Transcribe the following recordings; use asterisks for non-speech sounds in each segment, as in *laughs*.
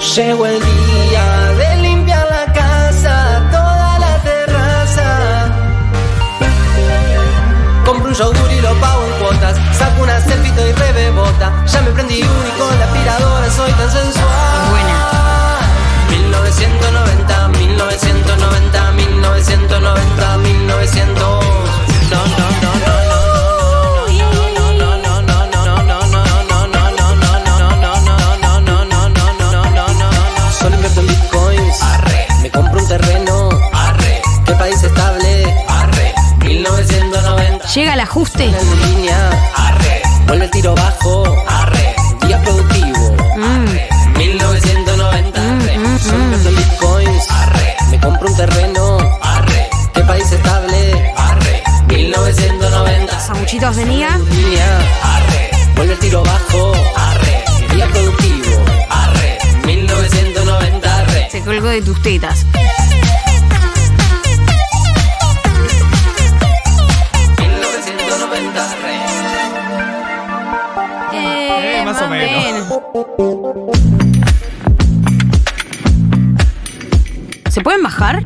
Llegó el día de limpiar la casa, toda la terraza. Compro un yogur y lo pago en cuotas. Saco una selfie y rebebota. Ya me prendí con la aspiradora soy tan sensual. Buena. 1990, 1990, Llega el ajuste. Línea. Vuelve el tiro bajo. Día productivo. 1990. Solo invierto en bitcoins. Me compro un terreno. ¿Qué país estable? 1990. Sanguchitos venía. Línea. Vuelve el tiro bajo. Día productivo. 1990. Se colgó de tus tetas. Más o menos. ¿Se pueden bajar?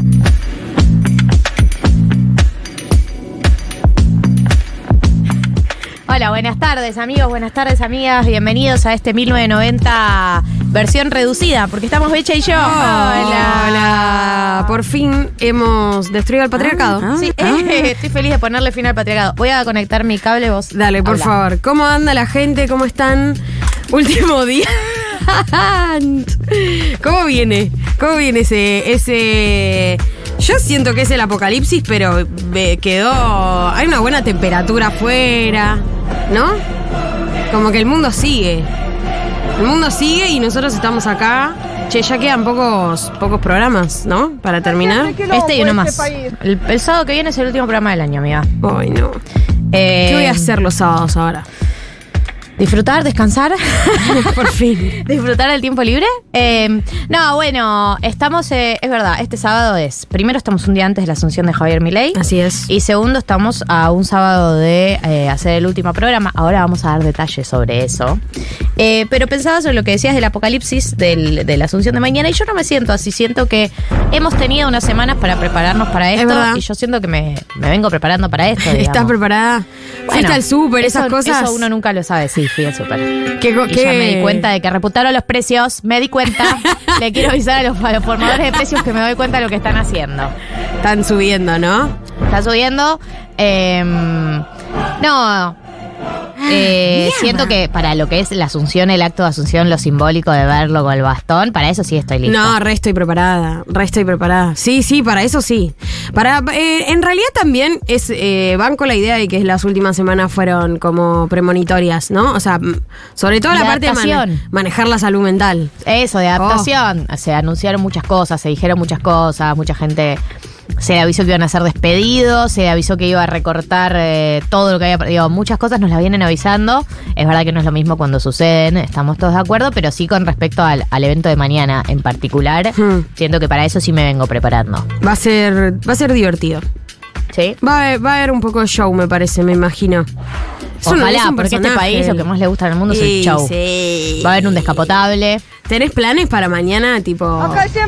Hola, buenas tardes amigos, buenas tardes amigas, bienvenidos a este 1990 versión reducida, porque estamos Becha y yo. Hola, hola. Por fin hemos destruido el patriarcado. Sí, Ah. *laughs* estoy feliz de ponerle fin al patriarcado. Voy a conectar mi cable, vos. Dale, por habla. favor. ¿Cómo anda la gente? ¿Cómo están? Último día. ¿Cómo viene? ¿Cómo viene ese, ese? Yo siento que es el apocalipsis, pero ve- quedó. Hay una buena temperatura afuera, ¿no? Como que el mundo sigue. El mundo sigue y nosotros estamos acá. Che, ya quedan pocos, pocos programas, ¿no? Para terminar. Este y uno más. El, el sábado que viene es el último programa del año, amiga. Ay, no. Eh, ¿Qué voy a hacer los sábados ahora? Disfrutar, descansar. *laughs* Por fin. Disfrutar del tiempo libre. Eh, no, bueno, estamos, eh, es verdad, este sábado es, primero estamos un día antes de la asunción de Javier Milei. Así es. Y segundo, estamos a un sábado de eh, hacer el último programa. Ahora vamos a dar detalles sobre eso. Eh, pero pensaba sobre lo que decías del apocalipsis, del- de la asunción de mañana, y yo no me siento así. Siento que hemos tenido unas semanas para prepararnos para Es esto. Y yo siento que me, me vengo preparando para esto. *laughs* ¿Estás preparada? Bueno, ¿Fuiste al súper, esas cosas? Eso uno nunca lo sabe. Sí, fui al súper. ¿Qué, Y qué- ya me di cuenta de que reputaron los precios. Me di cuenta. *laughs* Le quiero avisar a los, a los formadores de precios que me doy cuenta de lo que están haciendo. Están subiendo, ¿no? Está subiendo. eh, no. Eh, siento que para lo que es la asunción, el acto de asunción, lo simbólico de verlo con el bastón, para eso sí estoy lista. No, re estoy preparada, re estoy preparada. Sí, sí, para eso sí. Para, eh, en realidad también es, eh, van con la idea de que las últimas semanas fueron como premonitorias, ¿no? O sea, sobre todo la parte de manejar la salud mental. Eso, de Oh. adaptación. Se anunciaron muchas cosas, se dijeron muchas cosas, mucha gente se avisó que iban a ser despedidos, se avisó que iba a recortar eh, todo lo que había. Digo, muchas cosas nos las vienen avisando. Es verdad que no es lo mismo cuando suceden, estamos todos de acuerdo, pero sí con respecto al, al evento de mañana en particular, Hmm. siento que para eso sí me vengo preparando. Va a ser, va a ser divertido. ¿Sí? Va a, haber- va a haber un poco de show, me parece, me imagino. Ojalá, porque este país lo que más le gusta en el mundo es el show. sí. Va a haber un descapotable. ¿Tenés planes para mañana? Tipo.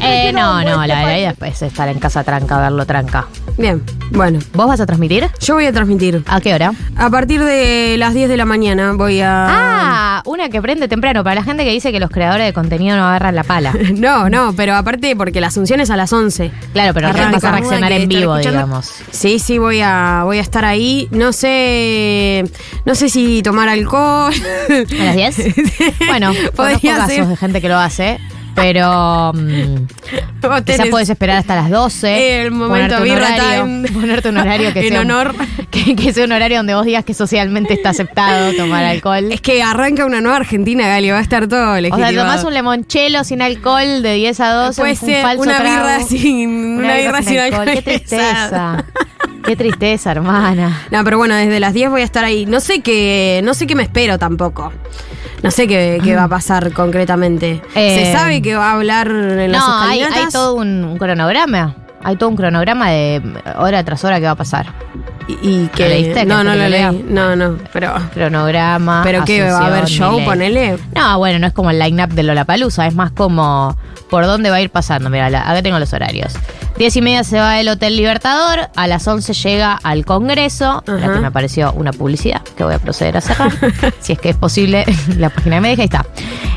Eh, no, no, la verdad después estar en casa tranca, verlo tranca. Bien, bueno. ¿Vos vas a transmitir? Yo voy a transmitir. ¿A qué hora? A partir de las 10 de la mañana voy a. Ah, una que prende temprano. Para la gente que dice que los creadores de contenido no agarran la pala. *laughs* No, no, pero aparte porque la asunción es a las 11. Claro, pero Arranca. vas a reaccionar en vivo, escuchando- digamos. Sí, sí, voy a, voy a estar ahí. No sé. No sé si tomar alcohol. ¿A las 10? *laughs* Bueno, Podría casos ser. de gente que lo hace. Pero Vos *laughs* quizás puedes esperar hasta las 12. El momento ponerte un birra horario, time. *laughs* Ponerte un horario que *laughs* En sea un- honor. que, que sea un horario donde vos digas que socialmente está aceptado tomar alcohol. Es que arranca una nueva Argentina, Gali, va a estar todo o sea, tomás un limonchelo sin alcohol de 10 a 12, Puede un, un ser falso una trago. birra sin, una birra sin alcohol. Qué tristeza. Qué tristeza, hermana. No, pero bueno, desde las 10 voy a estar ahí. No sé qué, no sé qué me espero tampoco. No sé qué, qué va a pasar concretamente. Eh, ¿Se sabe que va a hablar en las No, hay, escalinatas? hay todo un, un cronograma. Hay todo un cronograma de hora tras hora que va a pasar. ¿Y, y que ¿Lo leíste? No, ¿Que no lo leí. No, no, pero... Cronograma. ¿Pero qué? ¿Va a haber show? Ponele. No, bueno, no es como el line-up de Lollapalooza, es más como por dónde va a ir pasando. Mira, acá tengo los horarios. Diez y media se va del Hotel Libertador, a las 11 llega al Congreso, la Ajá. que me apareció una publicidad que voy a proceder a cerrar, *laughs* si es que es posible, *laughs* la página que me deja, ahí está.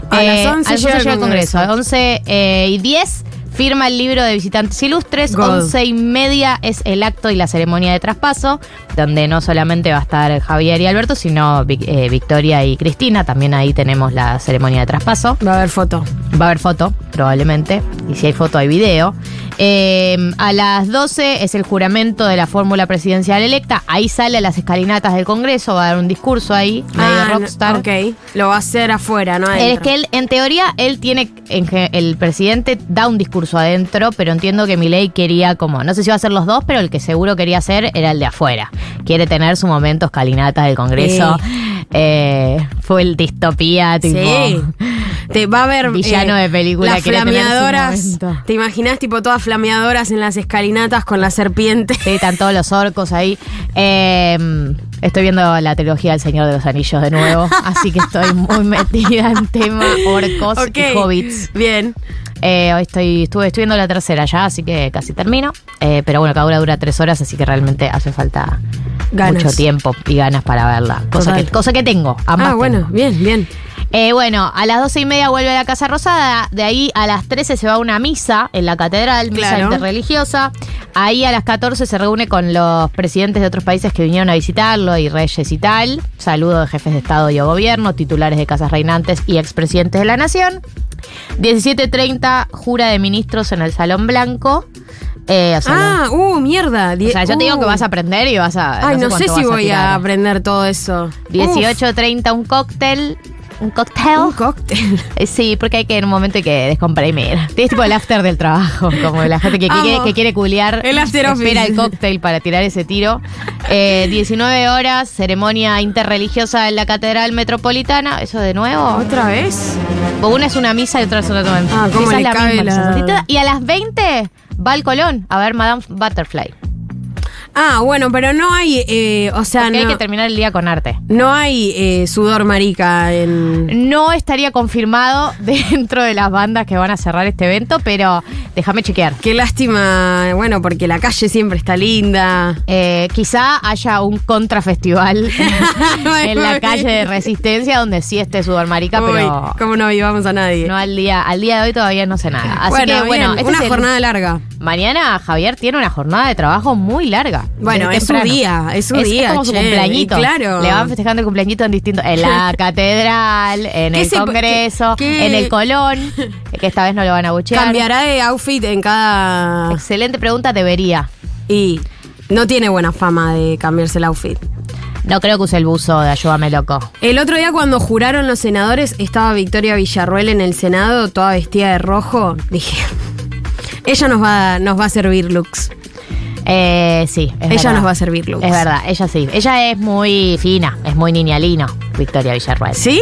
A las 11 a las 11 llega llega al Congreso, Congreso. 11 eh, y 10 firma el libro de visitantes ilustres, God. 11 y media es el acto y la ceremonia de traspaso, donde no solamente va a estar Javier y Alberto, sino eh, Victoria y Cristina, también ahí tenemos la ceremonia de traspaso. Va a haber foto. Va a haber foto, probablemente. Y si hay foto, hay video. Eh, a las 12 es el juramento de la fórmula presidencial electa. Ahí sale a las escalinatas del Congreso, va a dar un discurso ahí, medio Ah, no, rockstar. Ok, lo va a hacer afuera, ¿no? Es que él, en teoría, él tiene, el presidente da un discurso adentro, pero entiendo que Milei quería como, no sé si va a ser los dos, pero el que seguro quería hacer era el de afuera. Quiere tener su momento escalinata del Congreso. Eh, fue el distopía, tipo. Sí. Te va a haber. Villano de película Las flameadoras. ¿Te imaginas, tipo, todas flameadoras en las escalinatas con la serpiente? Sí, están todos los orcos ahí. Eh, estoy viendo la trilogía del Señor de los Anillos de nuevo, *laughs* así que estoy muy metida en tema orcos y hobbits. Bien. Eh, hoy estoy, estuve, estoy viendo la tercera ya, así que casi termino. Eh, pero bueno, cada una dura tres horas, así que realmente hace falta Ganas. mucho tiempo y ganas para verla. Cosa Total. que, cosa que tengo. ambas Ah, bueno, tengo. bien, bien. Eh, bueno, a las doce y media vuelve a la Casa Rosada. De ahí a las 13 se va a una misa en la catedral, misa Claro. interreligiosa. Ahí a las 14 se reúne con los presidentes de otros países que vinieron a visitarlo y reyes y tal. Saludo de jefes de Estado y de gobierno, titulares de casas reinantes y expresidentes de la nación. 17.30, jura de ministros en el Salón Blanco. Eh, o sea, Ah, uh, mierda. o sea, yo te digo Uh. que vas a aprender y vas a. Ay, no, sé si voy a, aprender todo eso. 18.30, un cóctel. Un cóctel. Un cóctel. Eh, Sí, porque hay que en un momento hay que descomprimir. Tienes tipo el after del trabajo, como la gente que, quiere, que quiere culiar. El after Espera office. el cóctel para tirar ese tiro. Eh, 19 horas, ceremonia interreligiosa en la Catedral Metropolitana. ¿Eso de nuevo? ¿Otra vez? Una es una misa y otra es una Ah, ¿cómo le es cabe misma, la-. Y a las 20 va al Colón a ver Madame Butterfly. Ah, bueno, pero no hay, eh, o sea, Porque hay que terminar el día con arte. no hay eh, sudor marica en... No estaría confirmado *laughs* dentro de las bandas que van a cerrar este evento, pero déjame chequear. Qué lástima, bueno, porque la calle siempre está linda. Eh, quizá haya un contrafestival *laughs* en la calle de Resistencia donde sí esté sudor marica, Uy, pero ¿Cómo no vivamos a nadie? no al día, al día de hoy todavía no sé nada. Así bueno, que bueno, bien, este una el- jornada larga. mañana Javier tiene una jornada de trabajo muy larga. Bueno, es su temprano. día, es su día, como su che, cumpleañito. claro. Le van festejando el cumpleañito en distintos, en la *laughs* *laughs* catedral, en ¿Qué el se- Congreso, qué- qué- en el Colón, *laughs* que esta vez no lo van a buchear. Cambiará de outfit en cada... Excelente pregunta, debería. Y no tiene buena fama de cambiarse el outfit. No creo que use el buzo de Ayúdame Loco. El otro día cuando juraron los senadores, estaba Victoria Villarruel en el Senado, toda vestida de rojo. Dije, ella nos va, nos va a servir looks. Eh, sí, es ella verdad. nos va a servir looks. Es verdad, ella sí. Ella es muy fina, es muy niñalino, Victoria Villarruel. ¿Sí?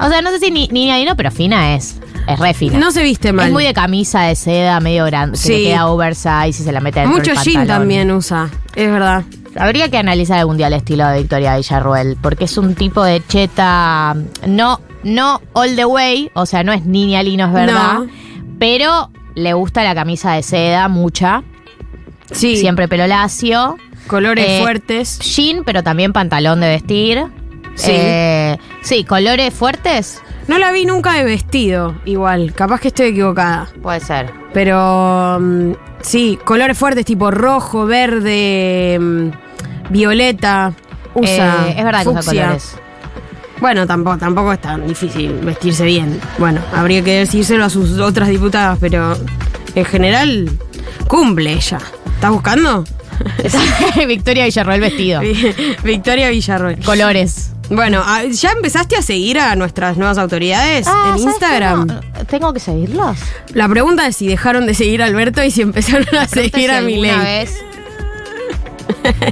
O sea, no sé si ni, niñalino, pero fina es. Es re fina. No se viste mal. Es muy de camisa de seda, medio grande. Se le Sí. queda oversize y se la mete dentro Mucho del jean también usa, es verdad. Habría que analizar algún día el estilo de Victoria Villarruel, porque es un tipo de cheta, no, no all the way, o sea, no es niña lino, es verdad, No. pero le gusta la camisa de seda, mucha, Sí, siempre pelo lacio, colores Eh, fuertes. jean, pero también pantalón de vestir. Sí. Eh, sí, colores fuertes, No la vi nunca de vestido, igual. Capaz que estoy equivocada. puede ser. Pero mm, sí, colores fuertes tipo rojo, verde, mm, violeta. Usa. Eh, es verdad que usa colores. Bueno, tampoco, tampoco es tan difícil vestirse bien. Bueno, habría que decírselo a sus otras diputadas, pero en general cumple ella. ¿Estás buscando? *laughs* Victoria Villarruel vestido. Victoria Villarroel. Colores. Bueno, ah, ¿ya empezaste a seguir a nuestras nuevas autoridades Ah, en ¿sabes Instagram? No, ¿Tengo que seguirlos? La pregunta es si dejaron de seguir a Alberto y si empezaron a seguir a Si Milei. vez-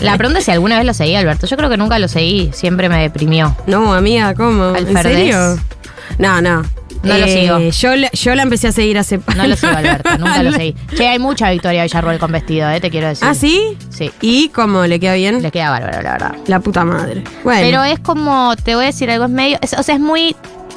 La pregunta es si alguna vez lo seguí, Alberto. Yo creo que nunca lo seguí. Siempre me deprimió. No, amiga, ¿cómo? ¿En serio? No, no. No lo sigo. Yo, la- yo la empecé a seguir hace. No lo sigo, *laughs* Alberto, nunca lo seguí. Che, hay mucha Victoria Villarroel con vestido, eh, te quiero decir. ¿Ah, sí? Sí. ¿Y cómo le queda bien? Le queda bárbaro, la verdad. La puta madre. Bueno. Pero es como, te voy a decir algo, es medio. es- o sea, es muy.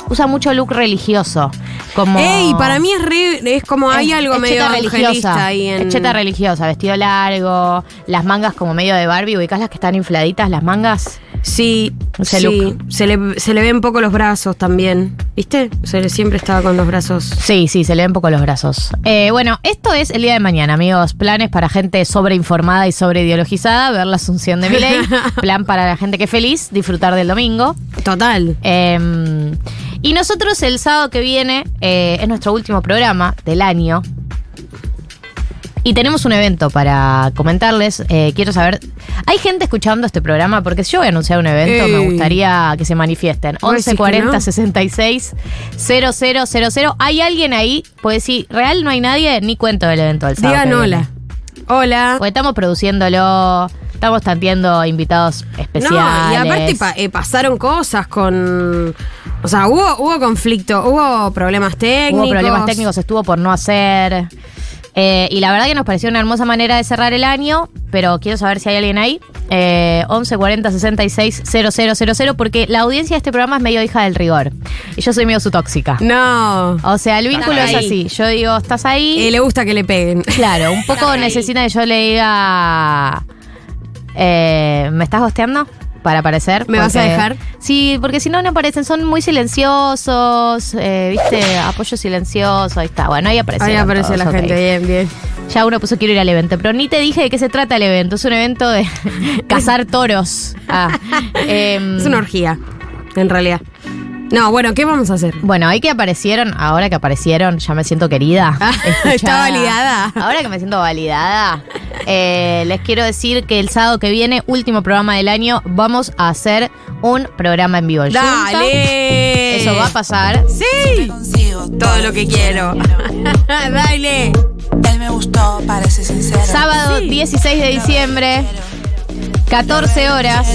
Usa mucho look religioso. Como. Ey, para mí es re- es como hay Es- algo es medio cheta religiosa ahí en. Cheta religiosa, vestido largo, las mangas como medio de Barbie, ubicás las que están infladitas, las mangas. Sí, Ese sí. Se le, se le ven poco los brazos también. ¿Viste? Se le siempre estaba con los brazos. Sí, sí, se le ven poco los brazos. Eh, bueno, esto es el día de mañana, amigos. Planes para gente sobreinformada y sobreideologizada, ver la asunción de Milei. *laughs* Plan para la gente que es feliz, disfrutar del domingo. Total. Eh, y nosotros el sábado que viene eh, es nuestro último programa del año. Y tenemos un evento para comentarles. Eh, quiero saber, ¿hay gente escuchando este programa? Porque si yo voy a anunciar un evento, Ey. me gustaría que se manifiesten. ¿Vos decís 11 que 40 no? 66 000. ¿Hay alguien ahí? Pues si real no hay nadie, ni cuento del evento del sábado. Digan hola. Hola. Porque estamos produciéndolo, estamos tanteando invitados especiales. No, y aparte pa- eh, pasaron cosas con. O sea, hubo, hubo conflicto, hubo problemas técnicos. Hubo problemas técnicos, estuvo por no hacer. Eh, y la verdad que nos pareció una hermosa manera de cerrar el año, pero quiero saber si hay alguien ahí. Eh, 11 40 66 000, porque la audiencia de este programa es medio hija del rigor. Y yo soy medio su tóxica. No. O sea, el vínculo es así. Yo digo, estás ahí. Eh, le gusta que le peguen. Claro, un poco necesita que yo le diga. eh, ¿Me estás hosteando? Para aparecer. ¿Me vas a dejar? Sí, porque si no, no aparecen. Son muy silenciosos. eh, ¿Viste? Apoyo silencioso. Ahí está. Bueno, ahí aparece. Ahí aparece la gente, bien, bien. Ya uno puso quiero ir al evento. Pero ni te dije de qué se trata el evento. Es un evento de *laughs* cazar toros. Ah, em, Es una orgía, en realidad. No, bueno, ¿qué vamos a hacer? bueno, ahí que aparecieron, ahora que aparecieron, ya me siento querida. *laughs* Ah, está validada. Ahora que me siento validada, eh, les quiero decir que el sábado que viene, último programa del año, vamos a hacer un programa en vivo. en Junta. ¡Dale! Eso va a pasar. ¡Sí! Todo lo que *laughs* quiero. ¡Dale! Él me gustó, parece sincero. Sábado Sí. 16 de diciembre, 14 horas.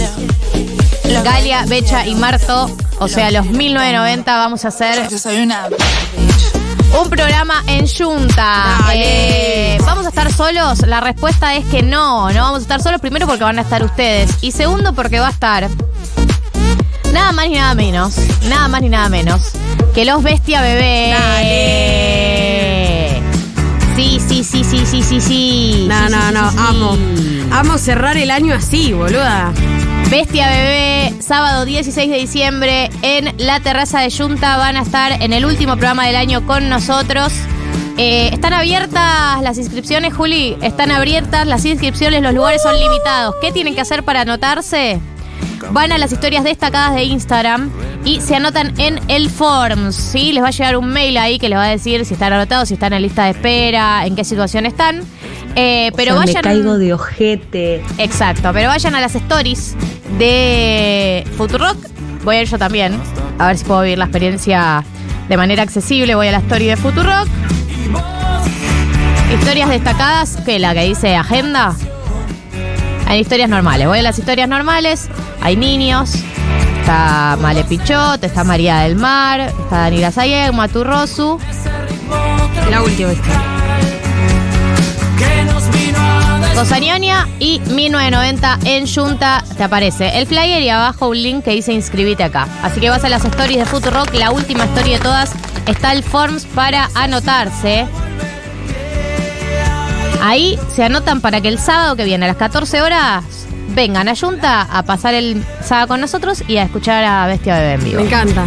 Galia, Becha y Marto, o sea, los 1990, vamos a hacer Yo soy una. Un programa en Junta. Dale. Eh, ¿Vamos a estar solos? La respuesta es que no, no vamos a estar solos. Primero porque van a estar ustedes. Y segundo porque va a estar nada más ni nada menos. Nada más ni nada menos. Que los Bestia Bebé. Dale. Sí, sí, sí, sí, sí, sí, sí. No, Sí, no, sí, no, sí, sí. amo. Amo cerrar el año así, boluda. Bestia Bebé, sábado 16 de diciembre en la terraza de Junta. Van a estar en el último programa del año con nosotros. Eh, están abiertas las inscripciones, Juli. Están abiertas las inscripciones, los lugares son limitados. ¿Qué tienen que hacer para anotarse? Van a las historias destacadas de Instagram y se anotan en el Forms. ¿sí? Les va a llegar un mail ahí que les va a decir si están anotados, si están en lista de espera, en qué situación están. Eh, pero O sea, vayan. Me caigo de ojete. Exacto, pero vayan a las stories de Futurock. Voy a ir yo también, a ver si puedo vivir la experiencia de manera accesible. Voy a la story de Futurock. Historias destacadas, que la que dice agenda. Hay historias normales. Voy a las historias normales. Hay niños. Está Male Pichot, está María del Mar, está Daniela Sayeg, Maturrosu. La última historia. Cosañonia y 1990 en Junta te aparece el flyer y abajo un link que dice inscribite acá. Así que vas a las stories de Futurock, la última story de todas, está el forms para anotarse. Ahí se anotan para que el sábado que viene a las 14 horas vengan a Junta a pasar el sábado con nosotros y a escuchar a Bestia Bebé en vivo. Me encanta.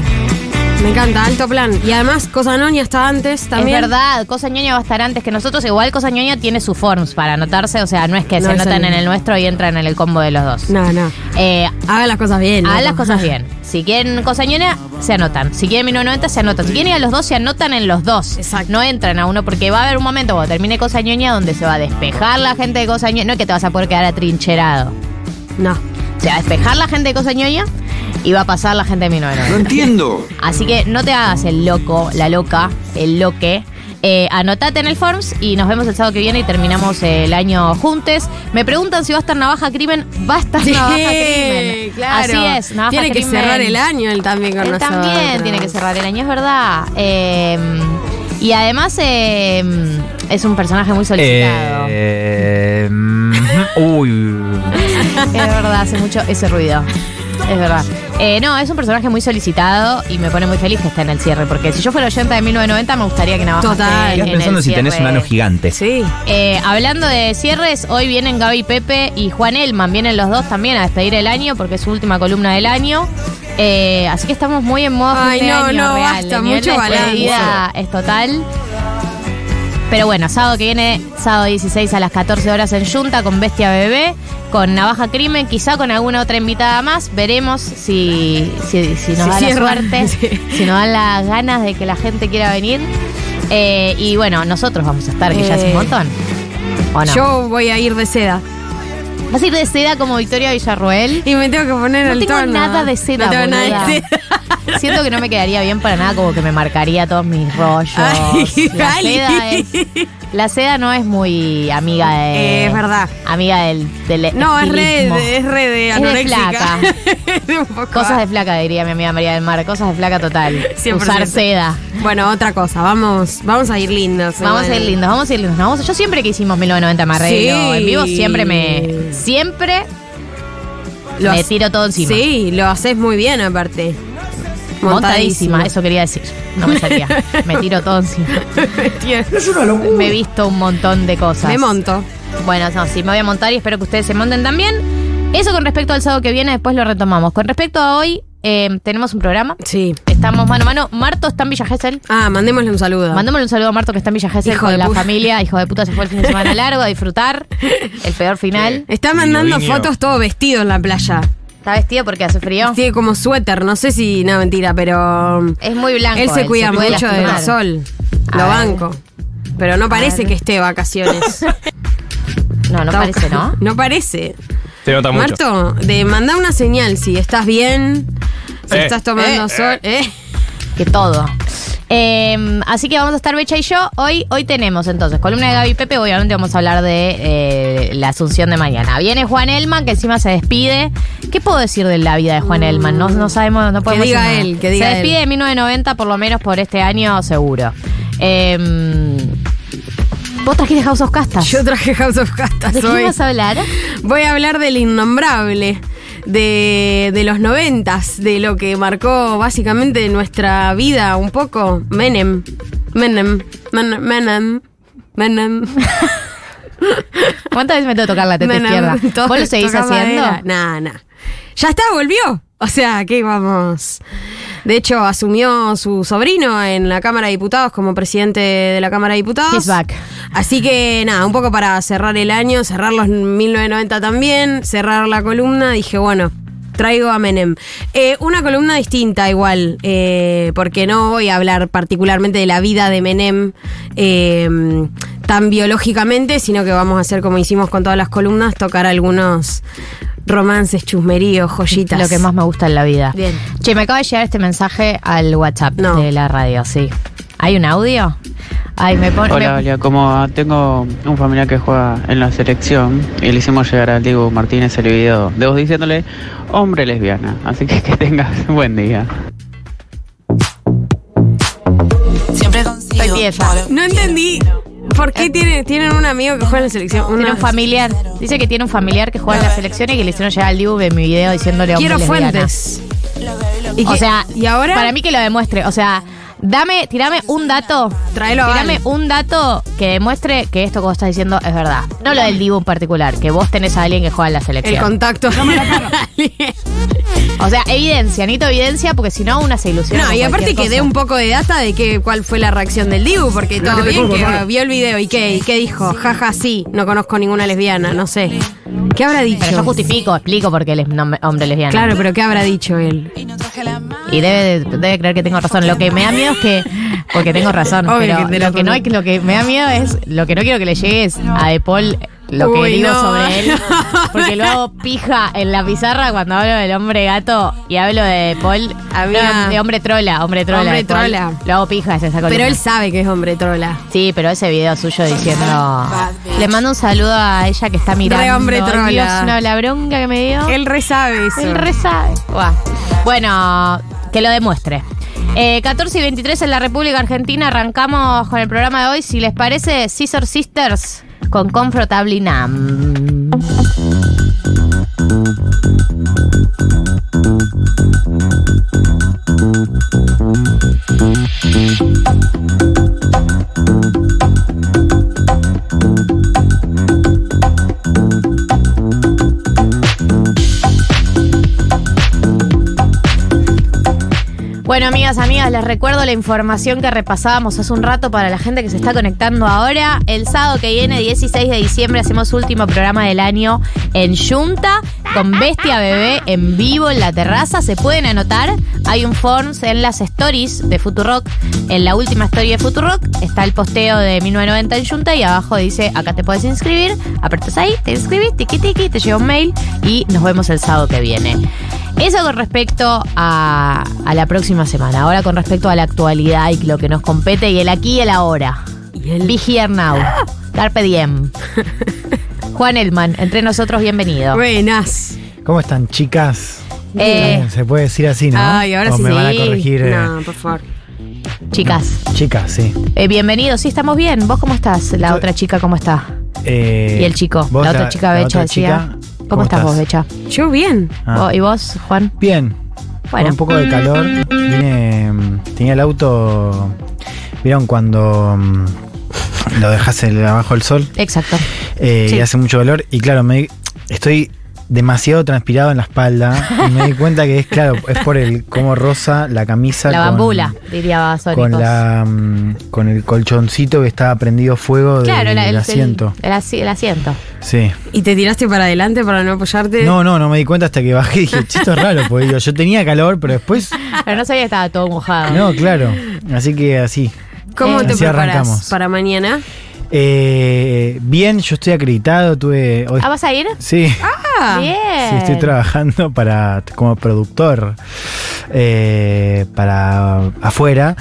Me encanta, alto plan. Y además, Cosa Noña está antes también. Es verdad, Cosa Ñoña va a estar antes que nosotros. Igual Cosa Ñoña tiene su forms para anotarse, o sea, no es que No se anotan en el nuestro y entran en el combo de los dos. No, no. Eh, Hagan las cosas bien. Hagan las cosas bien. *laughs* Si quieren cosa ñoña, se anotan. Si quieren 1990, se anotan. Si quieren ir a los dos, se anotan en los dos. Exacto. No entran a uno porque va a haber un momento cuando termine cosa ñoña donde se va a despejar la gente de cosa ñoña. No es que te vas a poder quedar atrincherado. No. Se va a despejar la gente de cosa ñoña y va a pasar la gente de 1990. No entiendo. Así que no te hagas el loco, la loca, el loque. Eh, anotate en el Forms y nos vemos el sábado que viene y terminamos el año juntes. Me preguntan si va a estar Navaja Crimen. Va a estar Sí, Navaja Crimen. claro. Así es, Navaja Tiene que Crimen. cerrar el año él también con Él nosotros. también tiene que cerrar el año, es verdad. Eh, y además eh, es un personaje muy solicitado. Eh, mm, uy. Es verdad, hace mucho ese ruido. Es verdad. Eh, no, es un personaje muy solicitado y me pone muy feliz que esté en el cierre. Porque si yo fuera oyente de 1990, me gustaría que Navaja Total. Estás en pensando el si tenés un ano gigante. Sí. Eh, hablando de cierres, hoy vienen Gaby Pepe y Juan Elman. Vienen los dos también a despedir el año porque es su última columna del año. Eh, así que estamos muy en modo Ay, fin de no, año no, real. basta, mucho balance. es total. Pero bueno, sábado que viene, sábado 16 a las 14 horas en Junta con Bestia Bebé, con Navaja Crimen, quizá con alguna otra invitada más. Veremos si, si, si nos Si da cierra. la suerte, *laughs* Sí. si nos dan las ganas de que la gente quiera venir. Eh, y bueno, nosotros vamos a estar, que ya es un Eh, montón. ¿O no? Yo voy a ir de seda. ¿Vas a ir de seda como Victoria Villarroel? Y me tengo que poner No el tengo tono. nada de seda, No tengo nada de seda. Siento que no me quedaría bien para nada, como que me marcaría todos mis rollos. Ay, la, *laughs* seda es, la seda no es muy amiga de. Eh, es verdad. Amiga del. del No, es re, es re de Es de anoréxica. flaca. *laughs* Cosas de flaca, diría mi amiga María del Mar. Cosas de flaca total. 100%. Usar seda. Bueno, otra cosa. Vamos, vamos a ir lindos. Vamos a ir lindos, vamos a ir lindos. Vamos- yo siempre que hicimos 1990 me arreglo Sí. en vivo, siempre me. Siempre Lo me tiro todo encima. Sí, lo haces muy bien aparte. Montadísima, eso quería decir. No me salía. *laughs* me tiro todo encima. Me he visto un montón de cosas. Me monto. Bueno, no, sí, me voy a montar y espero que ustedes se monten también. Eso con respecto al sábado que viene, después lo retomamos. Con respecto a hoy, eh, tenemos un programa. Sí. Estamos mano a mano. Marto está en Villa Gesell. Ah, mandémosle un saludo. Mandémosle un saludo a Marto que está en Villa Gesell Hijo con de la familia. Hijo de puta se fue el fin de semana *laughs* largo a disfrutar. El peor final. Está mandando fotos todo vestido en la playa. ¿Está vestido porque hace frío? Tiene como suéter, no sé si, no, mentira, pero Es muy blanco. él se cuida puede mucho del sol. A Lo ver. banco. Pero no parece ver. que esté de vacaciones. *laughs* No, no Está parece, ¿no? *laughs* No parece. Se nota mucho. Marto, de mandar una señal si estás bien, si Eh, estás tomando eh, sol. ¿eh? *laughs* que todo. Eh, así que vamos a estar Becha y yo. Hoy, hoy tenemos entonces columna de Gaby Pepe. Obviamente vamos a hablar de eh, la asunción de mañana. Viene Juan Elman, que encima se despide. ¿Qué puedo decir de la vida de Juan Elman? No, no sabemos, no podemos diga decir nada. él, que diga Se despide él. de 1990, por lo menos por este año, seguro. Eh, ¿Vos trajiste House of Castas? Yo traje House of Castas ¿De qué vas a hablar? Voy a hablar del innombrable, de, de los noventas, de lo que marcó básicamente nuestra vida un poco. Menem. Menem. Menem. Menem. Menem. *laughs* ¿Cuántas veces me tengo que tocar la teta Menem. izquierda? *laughs* ¿Vos lo seguís haciendo? Nah, nah. Ya está, volvió. O sea, que vamos. De hecho, asumió su sobrino en la Cámara de Diputados como presidente de la Cámara de Diputados. He's back. Así que nada, un poco para cerrar el año, cerrar los 1990 también, cerrar la columna, dije, bueno, traigo a Menem. Eh, una columna distinta igual, eh, porque no voy a hablar particularmente de la vida de Menem eh, tan biológicamente, sino que vamos a hacer como hicimos con todas las columnas, tocar algunos romances, chusmeríos, joyitas. Lo que más me gusta en la vida. Bien. Che, me acaba de llegar este mensaje al WhatsApp No. de la radio, sí. ¿Hay un audio? Ay, me pone. Hola, Olia. Como tengo un familiar que juega en la selección y le hicimos llegar al Diego Martínez el video de vos diciéndole hombre lesbiana. Así que que tengas buen día. Siempre consigo. No entendí. ¿Por qué tiene- tienen un amigo que juega en la selección? Tiene Una- un familiar. Dice que tiene un familiar que juega en la selección y que le hicieron llegar al Dibu de mi video diciéndole hombre Quiero lesbiana. fuentes. Y O que- sea, ¿y ahora? Para mí que lo demuestre. O sea, dame, tirame un dato. Tráelo a Tirame un dato que demuestre que esto que vos estás diciendo es verdad. No lo del Dibu en particular, que vos tenés a alguien que juega en la El selección. contacto. *laughs* O sea, evidencia, necesito evidencia porque si no una se ilusiona. No, y aparte que dé un poco de data de que, cuál fue la reacción del Dibu, porque todo bien, que vio el video y qué, y qué dijo, jaja, sí, no conozco ninguna lesbiana, no sé. ¿Qué habrá dicho? Pero yo justifico, explico por qué él es hombre lesbiano. Claro, pero ¿qué habrá dicho él? Y no traje la mano. Y debe, de- debe creer que tengo razón. Lo que me da miedo es que. Porque tengo razón. Obvio pero que lo que no hay lo que me da miedo es. Lo que no quiero que le llegue es a De Paul lo que Uy, digo no. sobre él. *laughs* Porque lo hago pija en la pizarra cuando hablo del hombre gato y hablo de Paul. Amiga. no, de hombre trola, hombre trola. Hombre de Paul. trola. Lo hago pija, es esa columna. Pero él sabe que es hombre trola. Sí, pero ese video suyo diciendo. Le mando un saludo a ella que está mirando. Re hombre trola. Dios, no, la bronca que me dio. Él re sabe eso. Él re sabe. Buah. Bueno, que lo demuestre. Eh, 14 y 23 en la República Argentina. Arrancamos con el programa de hoy. Si les parece, Scissor Sisters con Comfortably Bueno, amigas, amigas, les recuerdo la información que repasábamos hace un rato para la gente que se está conectando ahora. El sábado que viene, 16 de diciembre, hacemos último programa del año en Junta con Bestia Bebé en vivo en la terraza. Se pueden anotar. Hay un forms en las stories de Futurock. En la última story de Futurock está el posteo de 1990 en Junta y abajo dice, acá te puedes inscribir. Apretas ahí, te inscribís, tiki tiki, te llega un mail y nos vemos el sábado que viene. Eso con respecto a, a la próxima semana. Ahora con respecto a la actualidad y lo que nos compete y el aquí y el ahora. Be here now. Carpe diem. Juan Elman, entre nosotros, bienvenido. Buenas. ¿Cómo están, chicas? Eh, Se puede decir así, ¿no? Ay, ahora O sí. me van a corregir. eh, No, por favor. chicas, Chicas, sí. eh, bienvenidos. Sí, estamos bien. ¿Vos cómo estás? La Yo- otra chica, ¿cómo está? Eh, Y el chico. La otra chica, la Becha, decía. ¿Cómo, estás vos, Becha? Yo bien. Ah. ¿Vos- ¿Y vos, Juan? Bien. Bueno. Con un poco de calor. Vine. Tenía el auto. ¿Vieron cuando mm, lo dejas el- abajo del sol? Exacto. Eh, Sí. Y hace mucho calor. Y claro, me estoy demasiado transpirado en la espalda. y me di cuenta que es, claro, es por el cómo rosa la camisa. La con- bambula, diría Basónicos. Con, la, mm, con el colchoncito que estaba prendido fuego Claro, del la- el, asiento. El, el asi- el asiento. Sí. ¿Y te tiraste para adelante para no apoyarte? No, no, no me di cuenta hasta que bajé y dije, "Che, esto es raro, porque digo, yo tenía calor, pero después. Pero no sabía que estaba todo mojado. No, claro. Así que así. ¿Cómo Eh, te así preparas arrancamos. para mañana? Eh, bien, yo estoy acreditado, tuve. hoy- ¿Ah, vas a ir? sí. Ah, Bien. Sí, estoy trabajando para como productor eh, para afuera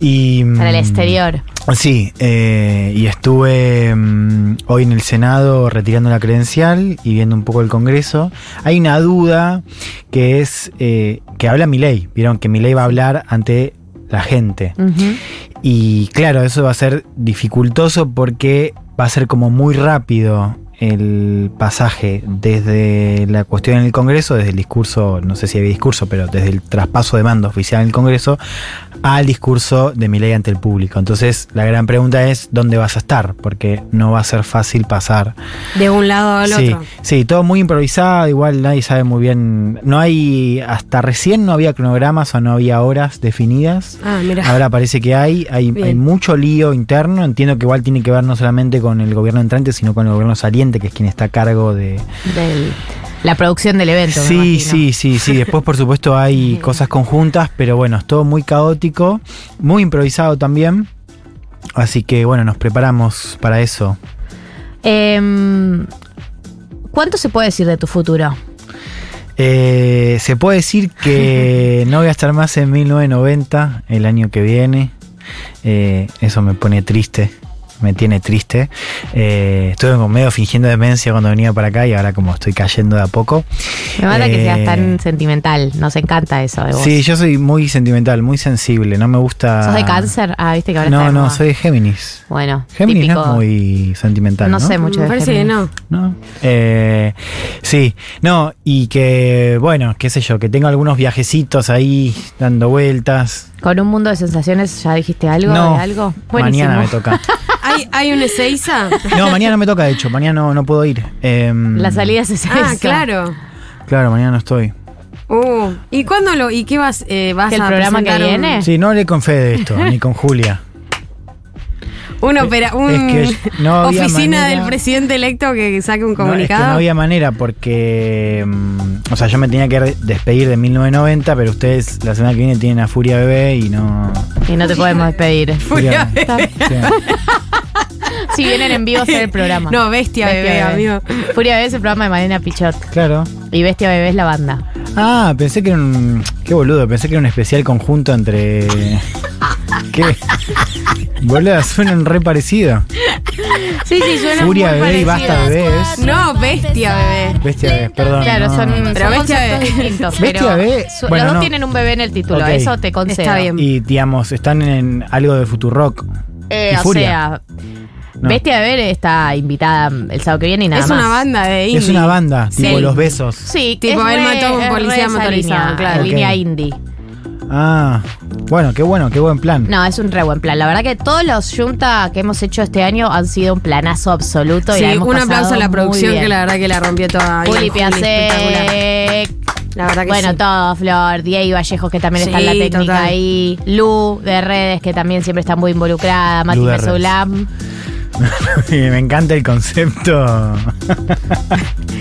y Para el mm, exterior. Sí, eh, y estuve mm, hoy en el Senado retirando la credencial y viendo un poco el Congreso. Hay una duda que es eh, que habla Milei. Vieron que Milei va a hablar ante la gente. Y claro, eso va a ser dificultoso porque va a ser como muy rápido el pasaje desde la cuestión en el Congreso, desde el discurso, no sé si había discurso, pero desde el traspaso de mando oficial en el Congreso, al discurso de mi ley ante el público. Entonces, la gran pregunta es, ¿dónde vas a estar? Porque no va a ser fácil pasar. de un lado al Sí, otro. sí, todo muy improvisado, igual nadie sabe muy bien. No hay, hasta recién no había cronogramas o no había horas definidas. Ah, mira. Ahora parece que hay, hay, Bien. hay mucho lío interno. Entiendo que igual tiene que ver no solamente con el gobierno entrante, sino con el gobierno saliente, que es quien está a cargo de. Del- la producción del evento. Sí, sí, sí, sí. *laughs* Después, por supuesto, hay cosas conjuntas, pero bueno, es todo muy caótico, muy improvisado también. Así que bueno, nos preparamos para eso. Em, ¿Cuánto se puede decir de tu futuro? Eh, se puede decir que *laughs* no voy a estar más en 1990 el año que viene. Eh, eso me pone triste, me tiene triste. Eh, estuve como medio fingiendo demencia cuando venía para acá y ahora como estoy cayendo de a poco. Me mata que Eh, seas tan sentimental. Nos encanta eso de vos. Sí, yo soy muy sentimental, muy sensible, no me gusta... ¿Sos de cáncer? Ah, viste que ahora No, no, soy de Géminis. Bueno, Géminis típico. no es muy sentimental. No No, sé mucho Me de parece que Géminis. no. ¿No? Eh, sí, no, y que, bueno, qué sé yo, que tengo algunos viajecitos ahí dando vueltas. Con un mundo de sensaciones, ¿ya dijiste algo no, de algo? mañana me toca. *laughs* ¿Hay, hay un Ezeiza? *laughs* No, mañana me toca, de hecho, mañana no, no puedo ir. Em, La salida es esa. ah, claro. Claro, mañana no estoy. Uh, ¿Y cuándo lo, y qué vas, eh, vas ¿El a programa que un- viene? Sí, no hablé con Fede de esto, ni con Julia. Un opera, un Es que no había oficina manera- del presidente electo que saque un No, es que comunicado. no había manera porque, mm, o sea, yo me tenía que despedir de 1990, pero ustedes la semana que viene tienen a Furia Bebé y no... Y no te podemos despedir. Furia Bebé. Sí. *laughs* Si vienen en vivo a hacer el programa. No, Bestia, Bebé, amigo. Furia Bebé es el programa de Malena Pichot. Claro. Y Bestia Bebé es la banda. Ah, pensé que era un. Qué boludo, pensé que era un especial conjunto entre. ¿Qué? Boludo, suenan re parecido. Sí, sí, suena Furia muy Bebé y. Basta Bebé es. No, Bestia, Bebé. Bestia Bebé, perdón. Claro, no. son, Pero son Bestia conceptos Bebé. distintos. Bestia pero Bebé, su- bueno, los dos no. tienen un bebé en el título, Ok. eso te concedo. Está bien. Y, digamos, están en algo de Futurock. Eh, y o Furia. sea, No. Bestia Bebé está invitada el sábado que viene y nada Es más. una banda de indie. Es una banda, tipo Sí. Los Besos. Sí, Tipo, es él re- mató a un es policía esa motorizado, línea, claro. Ok. Indie. Ah, bueno, qué bueno, qué buen plan. No, es un re buen plan. La verdad que todos los Junta que hemos hecho este año han sido un planazo absoluto. y Sí, la hemos un pasado aplauso a la muy producción bien. que la verdad que la rompió toda. *laughs* Juli Juli, espectacular. Piasek. La verdad que Bueno, sí. todo, Flor, Diego Vallejos, que también está en la Sí, técnica total. ahí. Lu, de redes, que también siempre está muy involucrada. Mati Lu de redes. Mesoulam. *laughs* Me encanta el concepto.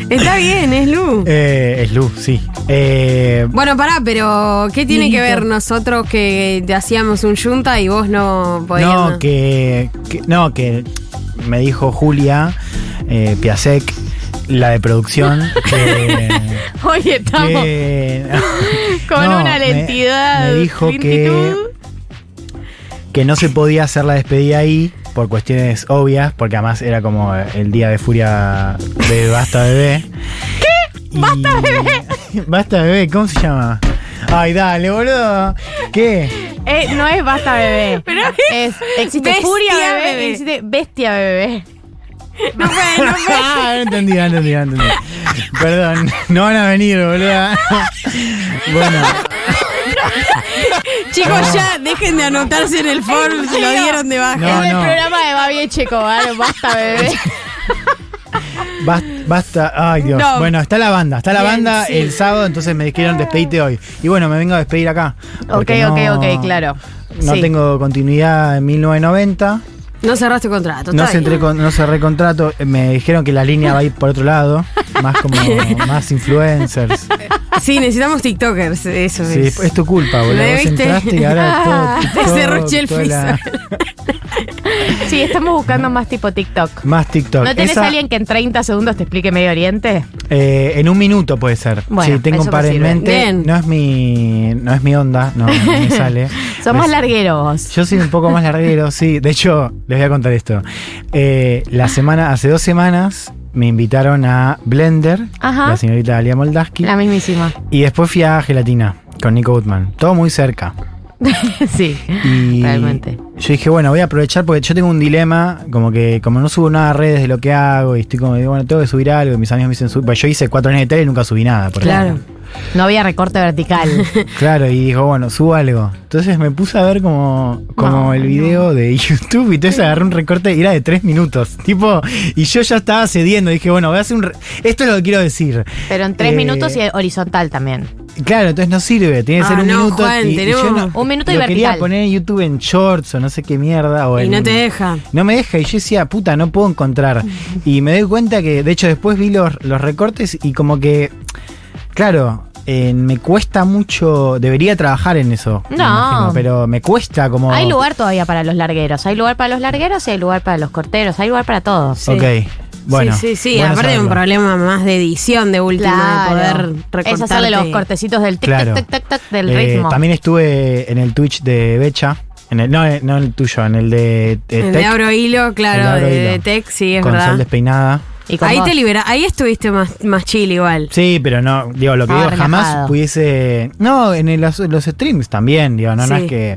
Está bien, es Lu. *laughs* eh, es Lu, sí. Eh, Bueno, pará, pero ¿qué tiene que ver nosotros que te hacíamos un junta y vos no podías? no, que, que- No, que me dijo Julia eh, Piasek, la de producción, *laughs* que. Hoy estamos que- con No, una me- lentitud. Me, dijo que, que no se podía hacer la despedida ahí por cuestiones obvias, porque además era como el día de furia de Basta Bebé. ¿Qué? ¡Basta Bebé! *laughs* Basta Bebé, ¿cómo se llama? Ay, dale, boludo. ¿Qué? Eh, no es basta bebé. Pero es, existe Bestia furia bebé, Bebé. existe bestia bebé. No fue, no *laughs* fue. Ah, no entendí, no entendí, no entendí. Perdón, no van a venir, boludo. *laughs* Bueno, Chicos, ya dejen de anotarse en el forum, se lo dieron de baja. No, es el programa de Babi Echecobar, basta bebé. *laughs* basta, basta. Ay, Dios. No. Bueno, está la banda, está la Bien, banda sí. el sábado, entonces me dijeron despedirte hoy. Y bueno, me vengo a despedir acá. ok, ok, ok, claro. No Sí. tengo continuidad en 1990. No cerraste contrato. No, entré con- no cerré contrato. Me dijeron que la línea va a ir por otro lado. Más como *laughs* más influencers. Sí, necesitamos TikTokers, eso Sí, es. es tu culpa, boludo. ¿Me Vos entraste y ahora todo *laughs* Te cerruché el la- *laughs* Sí, estamos buscando más tipo TikTok. Más TikTok. ¿No tenés Esa, alguien que en 30 segundos te explique Medio Oriente? eh, en un minuto puede ser. Bueno, sí, tengo eso un par me en sirve. mente. Bien. No es mi. No es mi onda, no, no me *laughs* sale. Somos Pues- largueros. Yo soy un poco más larguero, sí. De hecho, les voy a contar esto. Eh, la semana, hace dos semanas, me invitaron a Blender, Ajá. la señorita Alia Moldaski. La mismísima. Y después fui a Gelatina con Nico Gutman. Todo muy cerca. *laughs* sí. Y Realmente. yo dije, bueno, voy a aprovechar porque yo tengo un dilema, como que como no subo nada a redes de lo que hago y estoy como, digo, bueno, tengo que subir algo. Y mis amigos me dicen, pues yo hice cuatro años de tele y nunca subí nada. por Claro. ejemplo. No había recorte vertical. *laughs* Claro, y dijo, bueno, subo algo. Entonces me puse a ver como, como No, el video de *laughs* YouTube y entonces agarré un recorte y era de tres minutos. Tipo, y yo ya estaba cediendo. Dije, bueno, voy a hacer un. re- Esto es lo que quiero decir. Pero en 3 Eh, minutos y horizontal también. Claro, entonces no sirve. Tiene que Ah, ser un no, minuto. Juan, y, y yo no- Un minuto y lo quería vertical. poner en YouTube en shorts o no sé qué mierda. O Y no te deja. No me deja y yo decía, puta, no puedo encontrar. *laughs* Y me doy cuenta que, de hecho, después vi los, los recortes y como que, claro, eh, me cuesta mucho, debería trabajar en eso. me No. imagino, pero me cuesta como... Hay lugar todavía para los largueros. Hay lugar para los largueros y hay lugar para los corteros. Hay lugar para todos. Sí. Ok, bueno. sí, sí, sí. bueno Aparte de un problema más de edición de última, de poder recortar. Es hacerle los cortecitos del tic, Claro. tac, tac, tac, tac del Eh, ritmo. También estuve en el Twitch de Becha. En el, no, eh, no en el tuyo, en el de, de El de Abro Hilo, El claro, de de, Tech, sí, es con Sol verdad. Despeinada. Ahí vos. te libera, ahí estuviste más, más chill igual. Sí, pero no, digo, lo que Estaba digo, jamás relajado. pudiese. No, en el- los, los streams también, digo, no, no Sí. es que.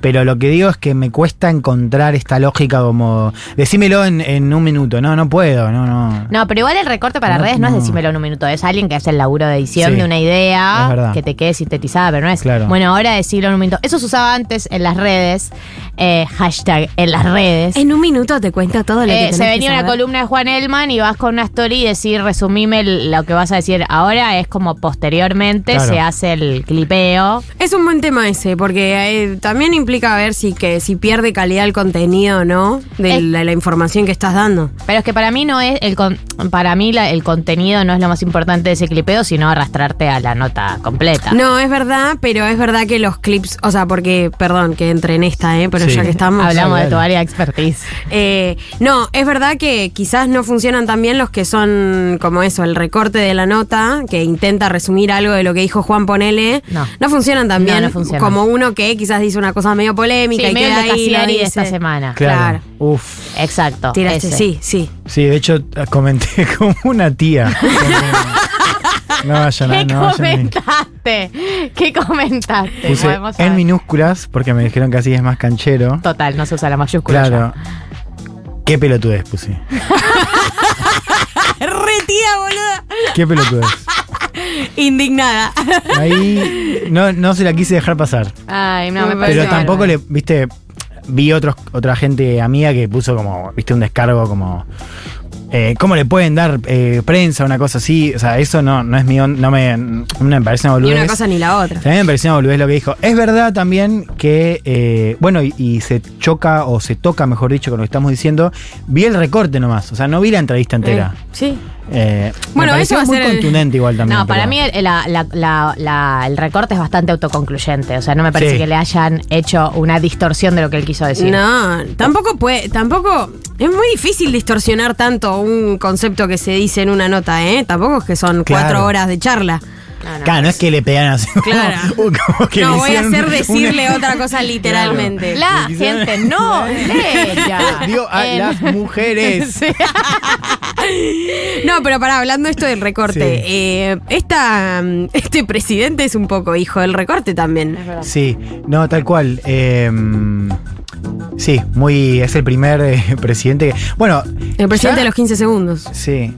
Pero lo que digo es que me cuesta encontrar esta lógica como. Decímelo en, en un minuto. No, no puedo, no, no. No, pero igual el recorte para No, redes no, es no. decímelo en un minuto, es alguien que hace el laburo de edición Sí, de una idea que te quede sintetizada, pero no es. Claro. Bueno, ahora decirlo en un minuto. Eso se usaba antes en las redes, eh, hashtag en las redes. En un minuto te cuenta todo lo que Eh, tenés se que venía una columna de Juan Elman y vas con una story y decir, resumime el- lo que vas a decir. Ahora es como posteriormente Claro. se hace el clipeo. Es un buen tema ese, porque eh, también implica ver si que si pierde calidad el contenido o no de Es- la, la información que estás dando. Pero es que para mí no es el con- para mí la- el contenido no es lo más importante de ese clipeo, sino arrastrarte a la nota completa. No, es verdad, pero es verdad que los clips, o sea, porque, perdón, que entre en esta, ¿eh? Pero Sí. ya que estamos. Hablamos de tu área de expertise. Eh, no, es verdad que quizás no funcionan tan bien los que son como eso, el recorte de la nota, que intenta resumir algo de lo que dijo Juan Ponele. No. funcionan tan No, bien no funcionan. como uno que quizás dice una cosa medio polémica Sí, y medio queda de ahí, lo dice. esta semana. Claro. Claro. Uf. Exacto. Tiraste, ese. sí, sí. Sí, de hecho comenté *laughs* como una tía. No vayan a ¿Qué no comentaste? ¿Qué comentaste? Puse en minúsculas porque me dijeron que así es más canchero. Total, no se usa la mayúscula. Claro. ¿Qué pelotudez puse? *laughs* Retía, boluda. ¿Qué pelotudez? *laughs* Indignada. Ahí no, no se la quise dejar pasar. Ay, no, me Pero parece Pero tampoco bárbaro. le, viste, vi otros, otra gente amiga que puso como, viste, un descargo como. Eh, ¿Cómo le pueden dar eh, prensa una cosa así? O sea, eso no, no es mío, no me, no me parece una Ni boludez. una cosa ni la otra. También me pareció una boludez lo que dijo. Es verdad también que, eh, bueno, y, y se choca o se toca, mejor dicho, con lo que estamos diciendo. Vi el recorte nomás, o sea, no vi la entrevista entera. Eh, sí. Eh, Bueno, me eso va a muy ser el- contundente igual también. No, para pero- mí el, la- la- la- la- el recorte es bastante autoconcluyente. O sea, no me parece Sí. que le hayan hecho una distorsión de lo que él quiso decir. No, tampoco puede, tampoco, es muy difícil distorsionar tanto un concepto que se dice en una nota, ¿eh? Tampoco es que son Claro. cuatro horas de charla. No, no. Claro, no es que le pegan así. como- Claro. *laughs* como que no, voy a hacer decirle una- *laughs* otra cosa literalmente. La gente no *laughs* ella. Dio a En- las mujeres. Sí. No, pero para hablando esto del recorte, Sí. eh, esta, mm, este presidente es un poco hijo del recorte también. Sí, no, tal cual. eh, sí, muy. Es el primer eh, presidente que. Bueno. El presidente ya- de los 15 segundos. Sí.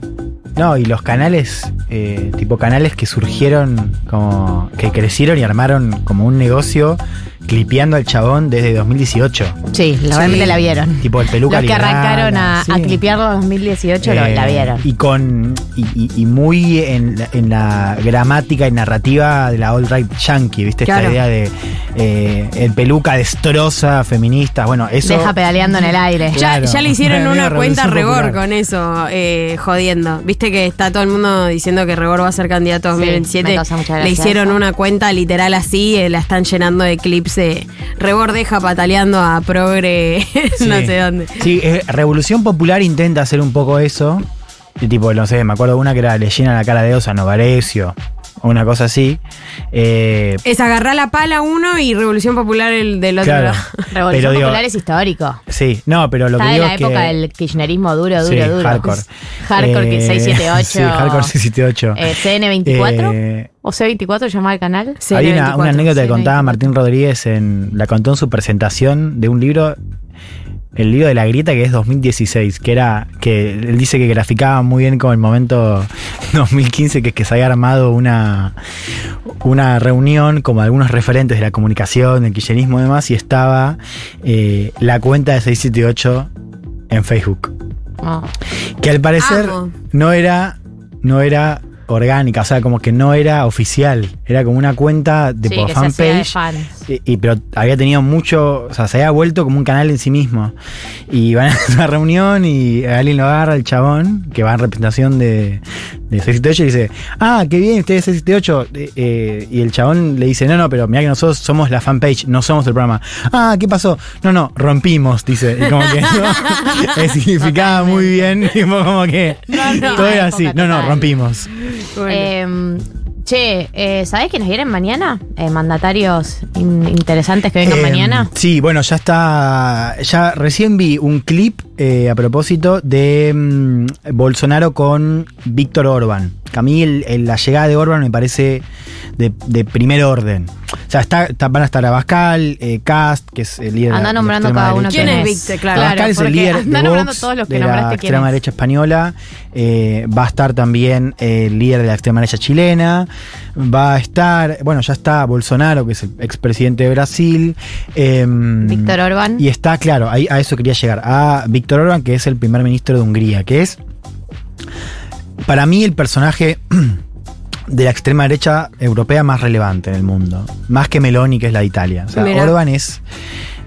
No, y los canales, eh, tipo canales que surgieron, como. que crecieron y armaron como un negocio clipeando al chabón desde 2018. Sí, lo- realmente la vieron. Tipo el peluca Los que arrancaron a, sí. a clipearlo en 2018 lo- Eh, la vieron. Y con. Y, y- y muy en, la- en la gramática y narrativa de la old right yankee, ¿viste? Claro. Esta idea de eh, el peluca destroza feministas. Bueno, eso. Deja pedaleando en el aire. Ya, Claro. ya le hicieron *laughs* una cuenta a Rebor popular. con eso, eh, jodiendo. Viste que está todo el mundo diciendo que Rebor va a ser candidato a Sí, 2027. me causa mucha le hicieron una cuenta literal así, eh, la están llenando de clips de Rebor deja pataleando a Progre, *laughs* no sé dónde. Sí, eh, Revolución Popular intenta hacer un poco eso. Y tipo, no sé, me acuerdo de una que era le llena la cara de Osa Novarecio. O una cosa así. Eh, Es agarrar la pala uno y Revolución Popular el del otro claro. lado. *laughs* Revolución Pero digo, Popular es histórico. Sí, no, pero lo Está que de digo la es época que. del kirchnerismo duro, duro, Sí, duro. hardcore. Hardcore que Eh, 678. Sí, hardcore 678. Eh, CN24 Eh, o C24 llamaba el canal. Sí, Hay una, 24, una anécdota que sí, contaba 24. Martín Rodríguez en. La contó en su presentación de un libro. El libro de la grieta que es 2016, que era. que él dice que graficaba muy bien como el momento *laughs* 2015, que es que se había armado una. una reunión como algunos referentes de la comunicación, del kirchnerismo y demás, y estaba eh, la cuenta de 678 en Facebook. Oh. Que al parecer Amo. no era. no era orgánica, o sea, como que no era oficial. Era como una cuenta de Sí, por fanpage. Y, y- pero había tenido mucho, o sea, se había vuelto como un canal en sí mismo. Y van a *laughs* una reunión y alguien lo agarra, el chabón, que va en representación de, de 678 y dice, ah, qué bien, ustedes 678. Eh, eh, y el chabón le dice, no, no, pero mira que nosotros somos la fanpage, no somos el programa. Ah, ¿qué pasó? No, no, rompimos, dice. Y como que *laughs* ¿no? *laughs* Significaba muy bien, tipo como que no, todo era así. No, no, rompimos. Eh, che, eh, ¿sabés quiénes vienen mañana? Eh, mandatarios in- interesantes que vengan Eh, mañana. Sí, bueno, ya está. Ya recién vi un clip eh, a propósito de mm, Bolsonaro con Víctor Orban. Que a mí el- el- la llegada de Orban me parece de, de primer orden. O sea, está, está- van a estar Abascal, eh, Cast, que es el líder de la- Anda de la nombrando extrema cada uno derecha. ¿Quién es Víctor? Claro. Abascal es el líder anda de nombrando Vox, todos los que de nombraste la extrema es. derecha española. Eh, va a estar también el líder de la extrema derecha chilena. Va a estar, bueno, ya está Bolsonaro, que es el expresidente de Brasil. em, Víctor Orbán. Y está, claro, ahí, a eso quería llegar. A Víctor Orban, que es el primer ministro de Hungría, que es, para mí, el personaje *clears throat* de la extrema derecha europea más relevante en el mundo. Más que Meloni, que es la de Italia. O sea. Orban es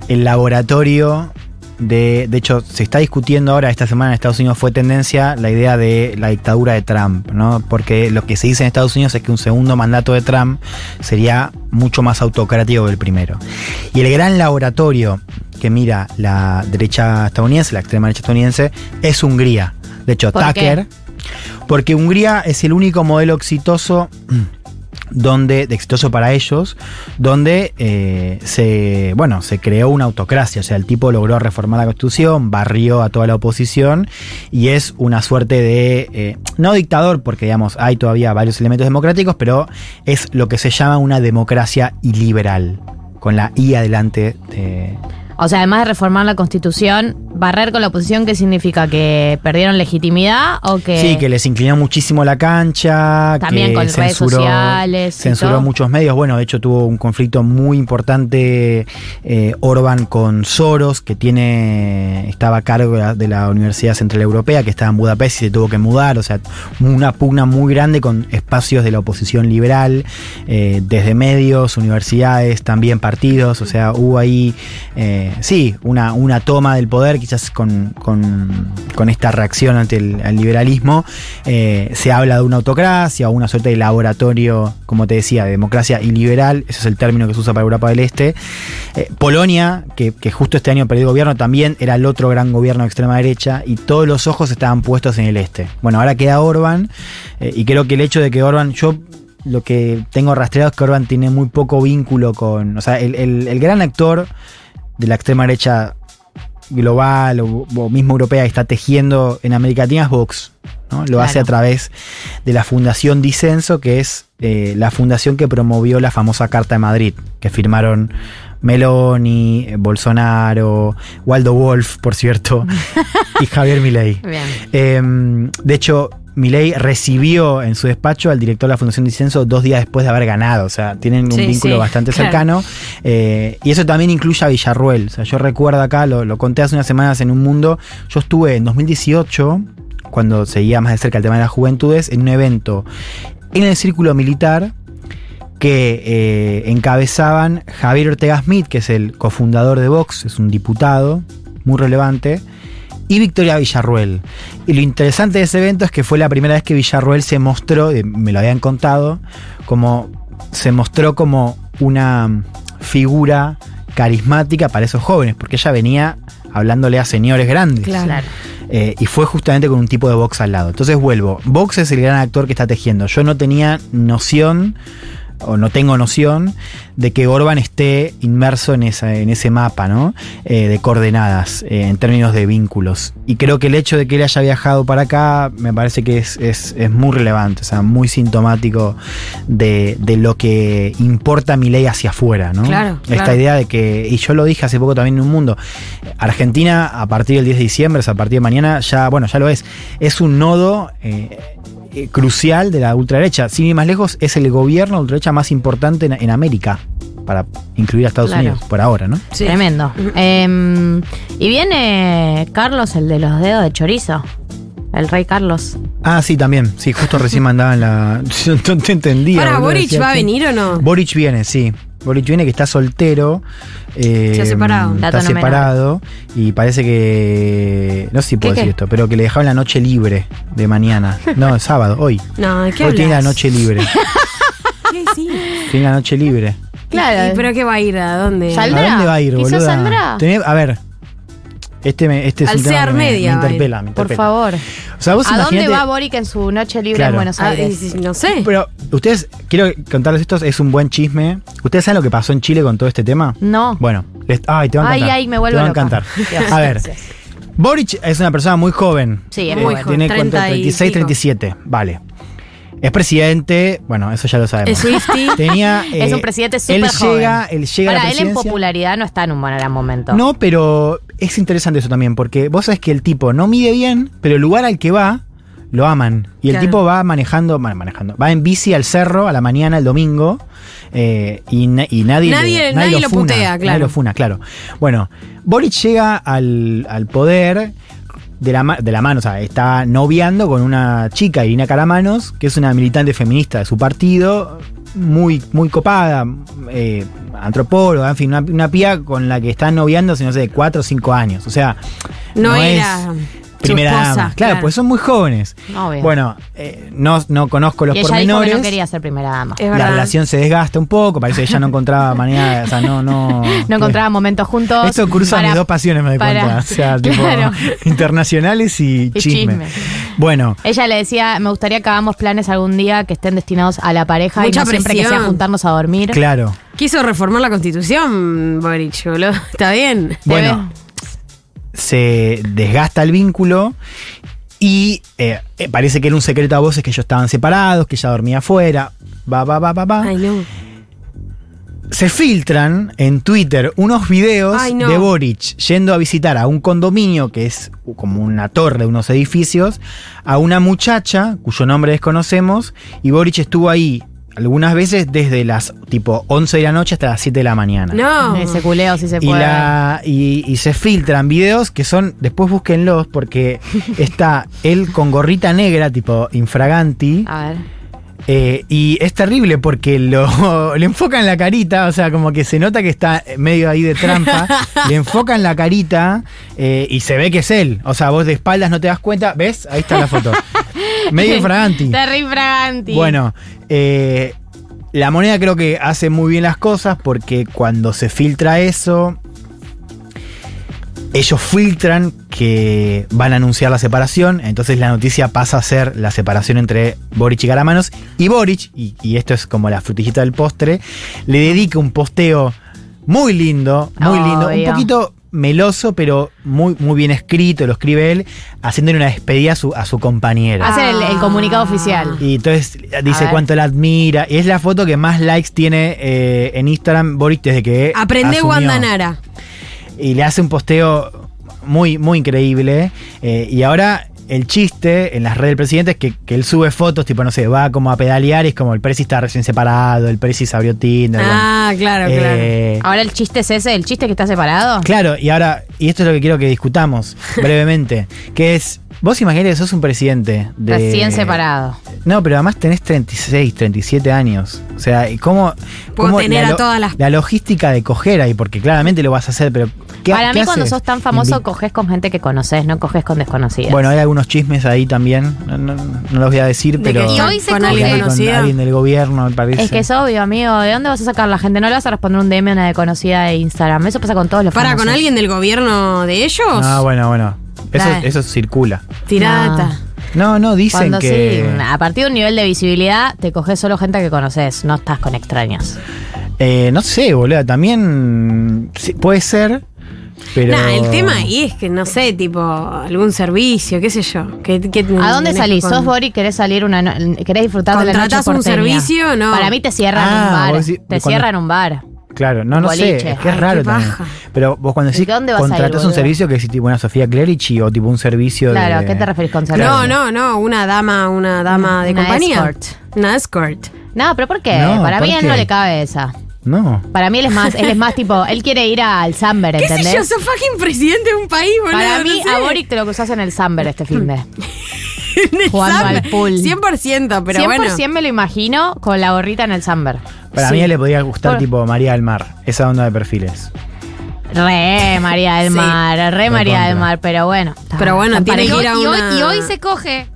el laboratorio de. De hecho, se está discutiendo ahora, esta semana en Estados Unidos fue tendencia la idea de la dictadura de Trump, ¿no? Porque lo que se dice en Estados Unidos es que un segundo mandato de Trump sería mucho más autocrático que el primero. Y el gran laboratorio que mira la derecha estadounidense, la extrema derecha estadounidense, es Hungría. De hecho, ¿Por qué? Porque Hungría es el único modelo exitoso *clears throat* donde, de exitoso para ellos, donde eh, se, bueno, se creó una autocracia. O sea, el tipo logró reformar la constitución, barrió a toda la oposición y es una suerte de, eh, no dictador, porque digamos, hay todavía varios elementos democráticos, pero es lo que se llama una democracia iliberal, con la I adelante de, O sea, además de reformar la constitución, barrer con la oposición, ¿qué significa? ¿Que perdieron legitimidad o que.? Sí, que les inclinó muchísimo la cancha. También que con redes sociales Censuró muchos medios. Bueno, de hecho tuvo un conflicto muy importante eh, Orban con Soros, que tiene estaba a cargo de la, de la Universidad Central Europea, que estaba en Budapest y se tuvo que mudar. O sea, una pugna muy grande con espacios de la oposición liberal, eh, desde medios, universidades, también partidos. O sea, hubo ahí, eh, sí, una, una toma del poder, quizás con, con- con esta reacción ante el, al liberalismo. Eh, se habla de una autocracia o una suerte de laboratorio, como te decía, de democracia iliberal. Ese es el término que se usa para Europa del Este. Eh, Polonia, que, justo este año perdió gobierno, también era el otro gran gobierno de extrema derecha y todos los ojos estaban puestos en el este. Bueno, ahora queda Orban eh, y creo que el hecho de que Orban, yo lo que tengo rastreado es que Orban tiene muy poco vínculo con, o sea, el- el gran actor de la extrema derecha global o, o mismo europea que está tejiendo en América Latina es Vox. ¿no? Lo Claro. hace a través de la Fundación Disenso, que es eh, la fundación que promovió la famosa Carta de Madrid, que firmaron Meloni, eh, Bolsonaro, Waldo Wolf, por cierto, *laughs* y Javier Milei. Eh, de hecho, Milei recibió en su despacho al director de la Fundación Disenso dos días después de haber ganado. O sea, tienen un Sí, vínculo sí, bastante claro. cercano. Eh, y eso también incluye a Villarruel. O sea, yo recuerdo acá, lo, lo conté hace unas semanas en Un Mundo. Yo estuve en 2018, cuando seguía más de cerca el tema de las juventudes, en un evento en el círculo militar que eh, encabezaban Javier Ortega Smith, que es el cofundador de Vox, es un diputado muy relevante, y Victoria Villarruel. Y lo interesante de ese evento es que fue la primera vez que Villarruel se mostró, eh, me lo habían contado, como se mostró como una figura carismática para esos jóvenes, porque ella venía hablándole a señores grandes. Claro. Claro. Eh, y fue justamente con un tipo de Vox al lado. Entonces vuelvo. Vox es el gran actor que está tejiendo. Yo no tenía noción, o no tengo noción, de que Orban esté inmerso en, esa, en ese mapa, ¿no? Eh, de coordenadas, eh, en términos de vínculos. Y creo que el hecho de que él haya viajado para acá me parece que es, es- es muy relevante, o sea, muy sintomático de, de lo que importa mi ley hacia afuera, ¿no? Claro, Esta claro. idea de que, y yo lo dije hace poco también en un mundo, Argentina a partir del 10 de diciembre, o sea, a partir de mañana, ya, bueno, ya lo es, es un nodo eh, eh, crucial de la ultraderecha. Sin ir más lejos, es el gobierno de ultraderecha más importante en, en América, para incluir a Estados Claro. Unidos, por ahora, ¿no? Sí. Tremendo. Eh, y viene Carlos, el de los dedos de chorizo. El rey Carlos. Ah, sí, también, sí, justo recién *laughs* mandaban la... *laughs* No te entendía. ¿Para boludo, Boric va a venir o no? Boric viene, sí. Boric viene que está soltero. eh, Se ha separado. Está Dato no menor. separado. Y parece que. No sé si puedo ¿Qué, decir qué? esto, pero que le dejaron la noche libre de mañana. No, sábado, hoy. *laughs* No, ¿de qué Hoy tiene la hablas? noche libre. *laughs* ¿Qué sí? tiene la noche libre. Claro. ¿Y, ¿Pero qué va a ir? ¿A dónde? Sal- ¿A ¿Saldrá? dónde va a ir, boluda? saldrá. Tenés- a ver. Este, me, este es Al un tema Sear que me, Media me interpela, me Por interpela. favor. O sea, vos ¿A dónde va Boric en su noche libre Claro. en Buenos Ah, Aires? no sé. Pero ustedes, quiero contarles esto, es un buen chisme. ¿Ustedes saben lo que pasó en Chile con todo este tema? No. Bueno, les- ay, te va a encantar. ay, me vuelvo Te a encantar. Dios, a ver, gracias. Boric es una persona muy joven. Sí, es Eh, muy joven. Tiene 30 cuánto? y 36, pico. 37. Vale. Es presidente, bueno, eso ya lo sabemos. Es. Tenía, *laughs* Es eh, un presidente él súper joven. llega, él llega a la Ahora, él en popularidad no está en un buen gran momento. No, pero es interesante eso también, porque vos sabés que el tipo no mide bien, pero el lugar al que va, lo aman. Y el Claro. tipo va manejando, bueno, manejando, va en bici al cerro a la mañana, el domingo, eh, y, na- y nadie, Nadie- le- nadie lo funa, putea, Nadie claro. lo funa, claro. Bueno, Boric llega al, al poder de la, de la mano, o sea, está noviando con una chica, Irina Caramanos, que es una militante feminista de su partido, muy, muy copada, eh, antropóloga, en fin, una, una pía con la que están noviando, no sé, de 4 o 5 años. O sea, No, es era primera dama. Claro, pues son muy jóvenes. Obvio. Bueno, eh, no, no conozco los y ella dijo que pormenores. no quería ser primera dama. Es la relación se desgasta un poco, parece que ella no encontraba manera, o sea, no, no. *laughs* No encontraba momentos juntos. Esto cruza para- mis dos pasiones, me doy para- cuenta. O sea, *laughs* tipo, Claro. *laughs* internacionales y, Y chisme. chisme. Bueno, Ella le decía, me gustaría que hagamos planes algún día que estén destinados a la pareja Mucha y no siempre que sea juntarnos a dormir. claro. Quiso reformar la constitución, Boric, boludo. Está bien. Bueno, se desgasta el vínculo y eh, eh, parece que era un secreto a voces que ellos estaban separados, que ella dormía afuera. Va, va, va, va, va. Ay, no. Se filtran en Twitter unos videos Ay, no. de Boric yendo a visitar a un condominio que es como una torre de unos edificios, a una muchacha cuyo nombre desconocemos, y Boric estuvo ahí algunas veces desde las tipo 11 de la noche hasta las 7 de la mañana. No. Ese culeo sí se Y, puede. la, y, y se filtran videos que son, después búsquenlos porque *laughs* está él con gorrita negra, tipo infraganti, A ver. eh, y es terrible porque lo, *laughs* le enfocan la carita, o sea, como que se nota que está medio ahí de trampa, *laughs* le enfocan la carita eh, y se ve que es él, o sea, vos de espaldas no te das cuenta, ¿ves? Ahí está la foto. medio infraganti. Terry Fraganti. Bueno, eh, la moneda creo que hace muy bien las cosas porque cuando se filtra eso, ellos filtran que van a anunciar la separación, entonces la noticia pasa a ser la separación entre Boric y Garamanos, y Boric, y, y esto es como la frutillita del postre, le dedica un posteo muy lindo, muy lindo, un poquito meloso, pero muy, muy bien escrito, lo escribe él, haciéndole una despedida a su, a su compañera. Hace el, el comunicado oficial. Y entonces dice cuánto la admira. Y es la foto que más likes tiene eh, en Instagram Boric desde que. Aprende asumió. Wanda Nara. Y le hace un posteo muy, muy increíble. Eh, y ahora el chiste en las redes del presidente es que, que él sube fotos, tipo, no sé, va como a pedalear y es como el Prezi está recién separado, el Prezi se abrió Tinder. Ah, claro, claro. Eh, Ahora el chiste es ese, el chiste que está separado. Claro, y ahora, y esto es lo que quiero que discutamos *laughs* brevemente, que es, vos imaginate que sos un presidente de... Recién separado. No, pero además tenés 36, 37 años. O sea, ¿y ¿cómo, Puedo cómo tener la, a todas las- la logística de coger ahí? Porque claramente lo vas a hacer, pero ¿qué Para qué mí, cuando sos tan famoso, Invi- coges con gente que conoces, no coges con desconocidas. Bueno, hay algunos chismes ahí también, no, no- no los voy a decir, De pero... que Y hoy se con alguien con alguien del gobierno, me parece. es que es obvio, amigo. ¿De dónde vas a sacar la gente? No le vas a responder un DM a una desconocida de Instagram. Eso pasa con todos los Para, famosos. con alguien del gobierno de ellos. Ah, bueno, bueno. Eso, circula. Tirata. No, no, dicen Cuando que... sí, a partir de un nivel de visibilidad, te coges solo gente que conoces, no estás con extraños. Eh, no sé, boludo, también puede ser, pero... Nah, el tema ahí es que, no sé, tipo, algún servicio, qué sé yo. ¿Qué, qué ¿A dónde salís? con- ¿Sos Bori? ¿Querés salir una no- querés disfrutar de la noche ¿Contratás un servicio? No. Para mí te cierran Ah, un bar. decís- te cuando- cierran un bar. Claro, no, no Boliche. sé, es que es Ay, raro qué también. paja. Pero vos cuando ¿Y decís dónde vas a ir, contratás un servicio que es tipo una Sofía Clerici o tipo un servicio Claro, de... ¿a qué te referís con servicio? No, no, no, una dama, una dama de Una compañía. escort. Una escort. No, pero ¿por qué? No, Para ¿por mí qué? no le cabe esa. No. Para mí él es más, él es más *laughs* tipo, él quiere ir al Samber, ¿Qué sé yo? ¿entendés? Sos fucking presidente de un país, boludo. Para no mí, sé. a Boric te lo cruzás en el Samber este fin de. *laughs* Jugando al Summer. pool. 100%, pero 100% bueno. me lo imagino con la gorrita en el Samber. Para Sí. mí le podría gustar Por- tipo María del Mar, esa onda de perfiles. Re María del Sí. Mar, re María del Mar, pero bueno. Pero bueno, tiene que ir a y, hoy, una- y hoy se coge.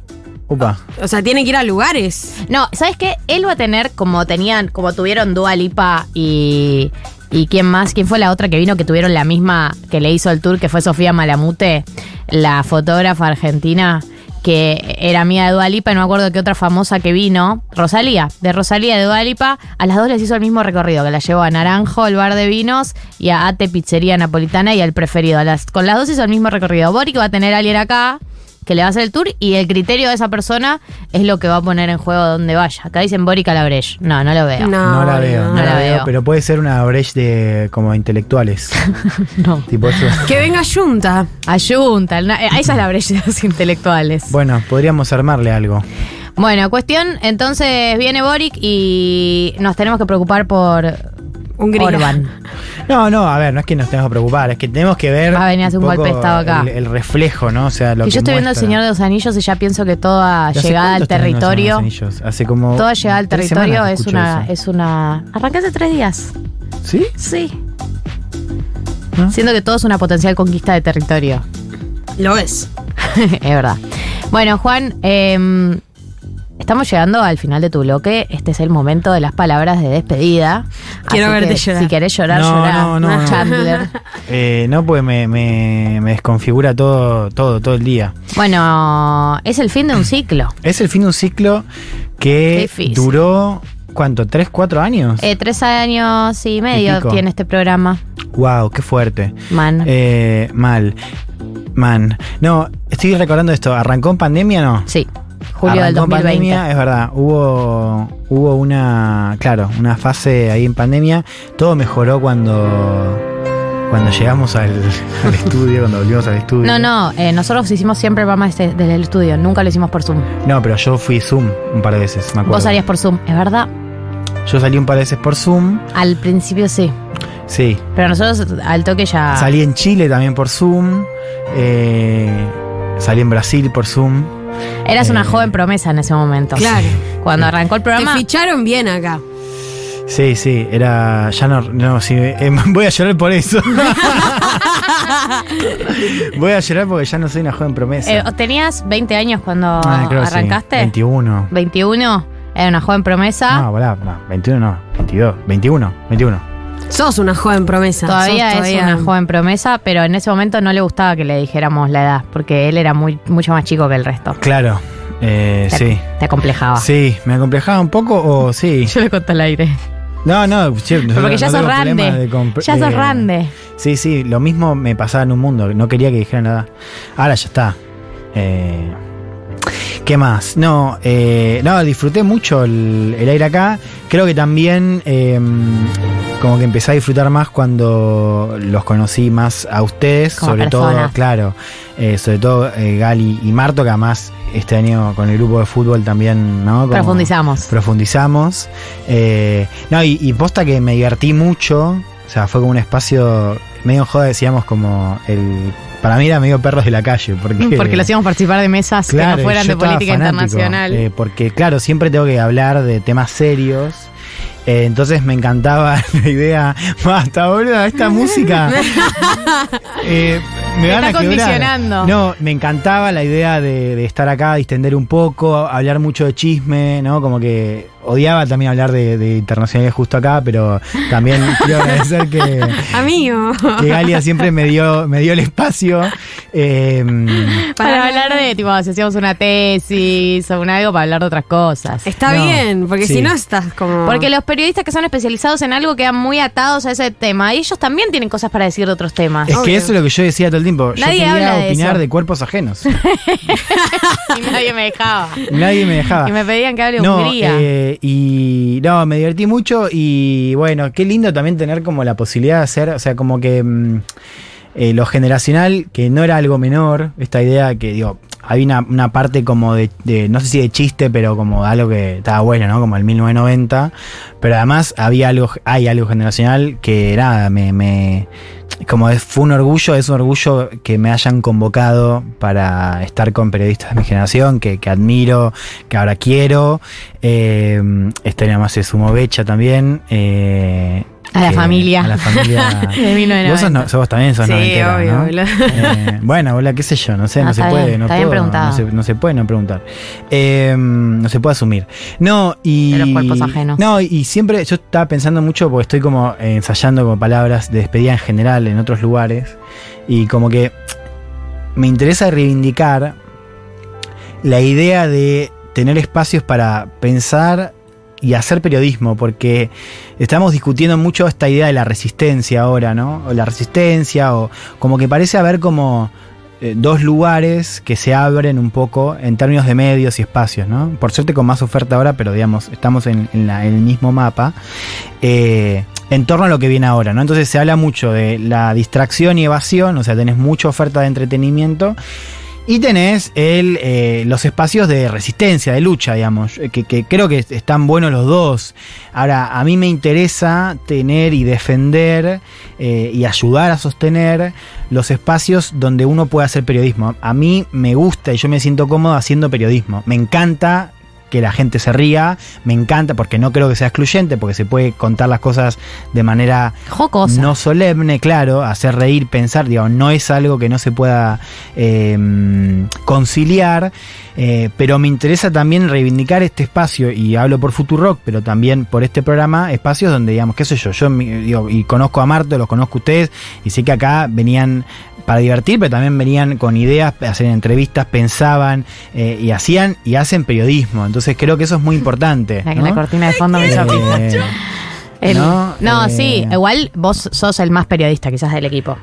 Upa. O sea, tiene que ir a lugares. No, ¿sabes qué? Él va a tener, como tenían, como tuvieron Dua Lipa y. ¿Y quién más? ¿Quién fue la otra que vino que tuvieron la misma que le hizo el tour, que fue Sofía Malamute, la fotógrafa argentina, que era amiga de Dua Lipa, y no me acuerdo qué otra famosa que vino, Rosalía, de Rosalía de Dua Lipa, a las dos les hizo el mismo recorrido, que la llevó a Naranjo, el bar de vinos, y a Ate Pizzería Napolitana y al preferido. A las, con las dos hizo el mismo recorrido. Boric va a tener a alguien acá que le va a hacer el tour y el criterio de esa persona es lo que va a poner en juego donde vaya. Acá dicen Boric Calabresh. No, no lo veo. No. No, la veo, no, no la veo, veo. pero puede ser una brecha de como intelectuales. *laughs* No. tipo eso. Que venga Junta. Ayunta, el na- eh, esa es la brecha de los intelectuales. Bueno, podríamos armarle algo. Bueno, cuestión, entonces viene Boric y nos tenemos que preocupar por Hungría. Orban. No, no, a ver, no es que nos tengamos que preocupar, es que tenemos que ver. Va a venir a hacer un golpe de estado acá. El, el reflejo, ¿no? O sea, lo que que. yo estoy viendo el. Señor de los Anillos y ya pienso que toda ¿Y hace llegada al están viendo el Señor de territorio, los Anillos? Hace como. toda llegada al territorio es una, eso. es una. Arranqué hace tres días. ¿Sí? Sí. ¿No? Siento que todo es una potencial conquista de territorio. Lo es. *laughs* es verdad. Bueno, Juan, eh, estamos llegando al final de tu bloque. Este es el momento de las palabras de despedida. Quiero Así verte que, llorar. Si querés llorar, No, llorar. no, no, no. Chandler. *laughs* Eh, no, porque me, me- me desconfigura todo, todo, todo el día. Bueno, es el fin de un ciclo. Es el fin de un ciclo que duró, ¿cuánto? ¿Tres, cuatro años? Eh, tres años y medio tiene este programa. wow, qué fuerte. Man. Eh, mal. Man. No, estoy recordando esto. ¿Arrancó en pandemia no? sí. Julio del Arrancó en 2020. pandemia, es verdad. Hubo, hubo una, claro, una fase ahí en pandemia. Todo mejoró cuando, cuando llegamos al, *laughs* al estudio, cuando volvimos al estudio. No, no, eh, nosotros hicimos siempre el programa desde, desde el estudio, nunca lo hicimos por Zoom. No, pero yo fui Zoom un par de veces, me acuerdo. Vos salías por Zoom, es verdad. Yo salí un par de veces por Zoom. Al principio sí, Sí. pero nosotros al toque ya. Salí en Chile también por Zoom. eh, salí en Brasil por Zoom. Eras una eh, joven promesa en ese momento. Claro. Cuando arrancó el Te programa. ficharon bien acá. Sí, sí, era. Ya no. No, sí, eh, *laughs* voy a llorar por eso. *laughs* voy a llorar porque ya no soy una joven promesa. eh, ¿Tenías 20 años cuando Ah, creo que sí, arrancaste? 21. 21. Era una joven promesa. No, volá, no, 21 no, 22, 21, 21. Sos una joven promesa. Todavía Sos es una joven promesa, pero en ese momento no le gustaba que le dijéramos la edad, porque él era muy, mucho más chico que el resto. Claro, eh, Te, sí. te acomplejaba. Sí, ¿me acomplejaba un poco o sí? *laughs* Yo le conté al aire. No, no, porque ya no sos grande. Ya sos de- grande. Sí, sí, lo mismo me pasaba en un mundo, no quería que dijeran nada. Ahora ya está. Eh, ¿Qué más? No, eh, no, disfruté mucho el, el aire acá. Creo que también eh, como que empecé a disfrutar más cuando los conocí más a ustedes, Como sobre todo, claro, eh, sobre todo eh, Gali y Marto, que además este año con el grupo de fútbol también, ¿no? Como- Profundizamos. profundizamos. Eh, no, y, y posta que me divertí mucho. O sea, fue como un espacio medio joda, decíamos como el. Para mí era medio perros de la calle. Porque, *laughs* Porque lo hacíamos participar de mesas que no fueran de política fanático, internacional. eh, porque, claro, siempre tengo que hablar de temas serios. Eh, entonces me encantaba *laughs* la idea. Basta, boludo, esta música. *laughs* eh, me Me van está a condicionando. No, me encantaba la idea de, de estar acá, distender un poco, hablar mucho de chisme, ¿no? Como que odiaba también hablar de, de internacionales justo acá, pero también *laughs* quiero agradecer que, Amigo. que Galia siempre me dio, me dio el espacio. Eh, para hablar de, tipo, si hacíamos una tesis o un algo para hablar de otras cosas. Está No, bien, porque sí. si no estás como. Porque los periodistas que son especializados en algo quedan muy atados a ese tema. Y ellos también tienen cosas para decir de otros temas. es que eso es lo que yo decía todo el tiempo. Yo Nadie quería habla de opinar eso. de cuerpos ajenos. *laughs* Y nadie me dejaba. Nadie me dejaba. Y me pedían que hable No, Hungría. eh, y no, me divertí mucho y bueno, qué lindo también tener como la posibilidad de hacer, o sea, como que mm, eh, lo generacional, que no era algo menor, esta idea que digo, había una, parte como de, de, no sé si de chiste, pero como algo que estaba bueno, ¿no? Como el 1990, pero además había algo, hay algo generacional que nada, me como es- fue un orgullo, es un orgullo que me hayan convocado para estar con periodistas de mi generación, que, que admiro, que ahora quiero. Eh, nada más se sumó Becha también. eh, A la familia. A la familia. *laughs* De 1990. vos, sos, no- sos- también sos Sí, noventera, obvio, ¿no? Eh, bueno, hola, qué sé yo, no sé, No, no, se puede, bien, no está bien puedo, no se, no se puede no preguntar. Eh, no se puede asumir. No, y. De los cuerpos ajenos. No, y siempre yo estaba pensando mucho porque estoy como ensayando como palabras de despedida en general en otros lugares. Y como que me interesa reivindicar la idea de tener espacios para pensar y hacer periodismo, porque estamos discutiendo mucho esta idea de la resistencia ahora, ¿no? O la resistencia, o como que parece haber como eh, dos lugares que se abren un poco en términos de medios y espacios, ¿no? Por suerte con más oferta ahora, pero digamos, estamos en, la- el mismo mapa. eh, en torno a lo que viene ahora, ¿no? Entonces se habla mucho de la distracción y evasión, o sea, tenés mucha oferta de entretenimiento y tenés el, eh, los espacios de resistencia, de lucha, digamos, eh, que, creo que están buenos los dos. Ahora, a mí me interesa tener y defender eh, y ayudar a sostener los espacios donde uno puede hacer periodismo. A mí me gusta y yo me siento cómodo haciendo periodismo. Me encanta que la gente se ría, me encanta porque no creo que sea excluyente, porque se puede contar las cosas de manera Jocosa. no solemne, claro, hacer reír, pensar, digo, no es algo que no se pueda eh, conciliar, eh, pero me interesa también reivindicar este espacio, y hablo por Futurock, pero también por este programa, espacios donde, digamos, qué sé yo, yo digo, y conozco a Marto, los conozco a ustedes, y sé que acá venían para divertir, pero también venían con ideas, hacían entrevistas, pensaban eh, y hacían y hacen periodismo. Entonces creo que eso es muy *laughs* importante. La, ¿no? la cortina de fondo me hizo Eh, El- ¿no? no, Eh, sí, igual vos sos el más periodista quizás del equipo.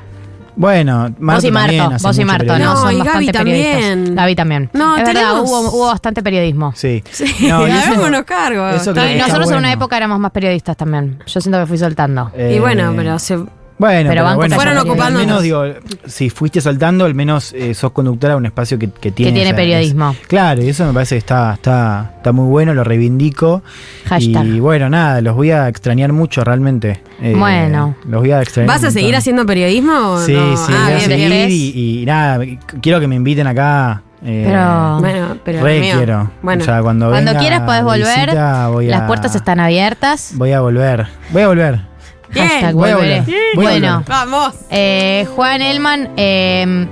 Bueno, vos y también Marto, vos y Marto, no, No, son y bastante Gaby también. periodistas. Gaby también. No, es verdad, hubo, hubo bastante periodismo. Sí. Sí, *laughs* No, y *laughs* eso- hagámonos cargo. eso nosotros en una época éramos más periodistas también. Yo siento que fui soltando. Eh, Y bueno, pero se, Bueno, Pero banco bueno, fueron pero ocupándonos. Al menos, digo, si fuiste soltando, al menos eh, sos conductora de un espacio que, que tiene. tiene esa- periodismo. es- claro, y eso me parece que está, está, está muy bueno, lo reivindico. Hashtag. Y bueno, nada, los voy a extrañar mucho realmente. Eh, Bueno. Los voy a extrañar. ¿Vas a seguir haciendo periodismo o Sí, no? sí, Ah, voy a seguir y, y nada, quiero que me inviten acá. eh, Pero- Bueno, pero re mío. quiero. Bueno, O sea, cuando Cuando venga quieras podés volver. visita, Las a- puertas están abiertas. Voy a volver. Voy a volver. Bien. Hashtag volveré. Bueno, vamos. eh, Juan Elman, eh,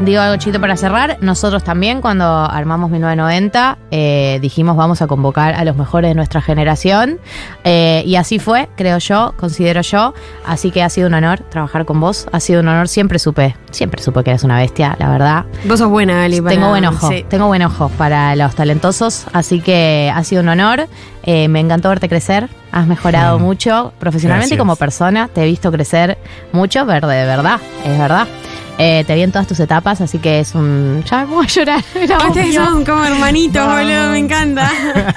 digo algo chito para cerrar. Nosotros también, cuando armamos 1990, eh, dijimos vamos a convocar a los mejores de nuestra generación. Eh, y así fue, creo yo, considero yo. Así que ha sido un honor trabajar con vos. Ha sido un honor. Siempre supe, siempre supe que eras una bestia, la verdad. Vos sos buena, Ali. para- Tengo buen ojo, sí. tengo buen ojo para los talentosos, así que ha sido un honor. Eh, me encantó verte crecer, has mejorado *laughs* mucho profesionalmente y Gracias. como persona. Te he visto crecer mucho, verde, de verdad, es verdad. Eh, te vi en todas tus etapas, así que es un. Ya *laughs* voy a llorar. era Ustedes obvio. son como hermanitos, No. boludo, me encanta. *laughs*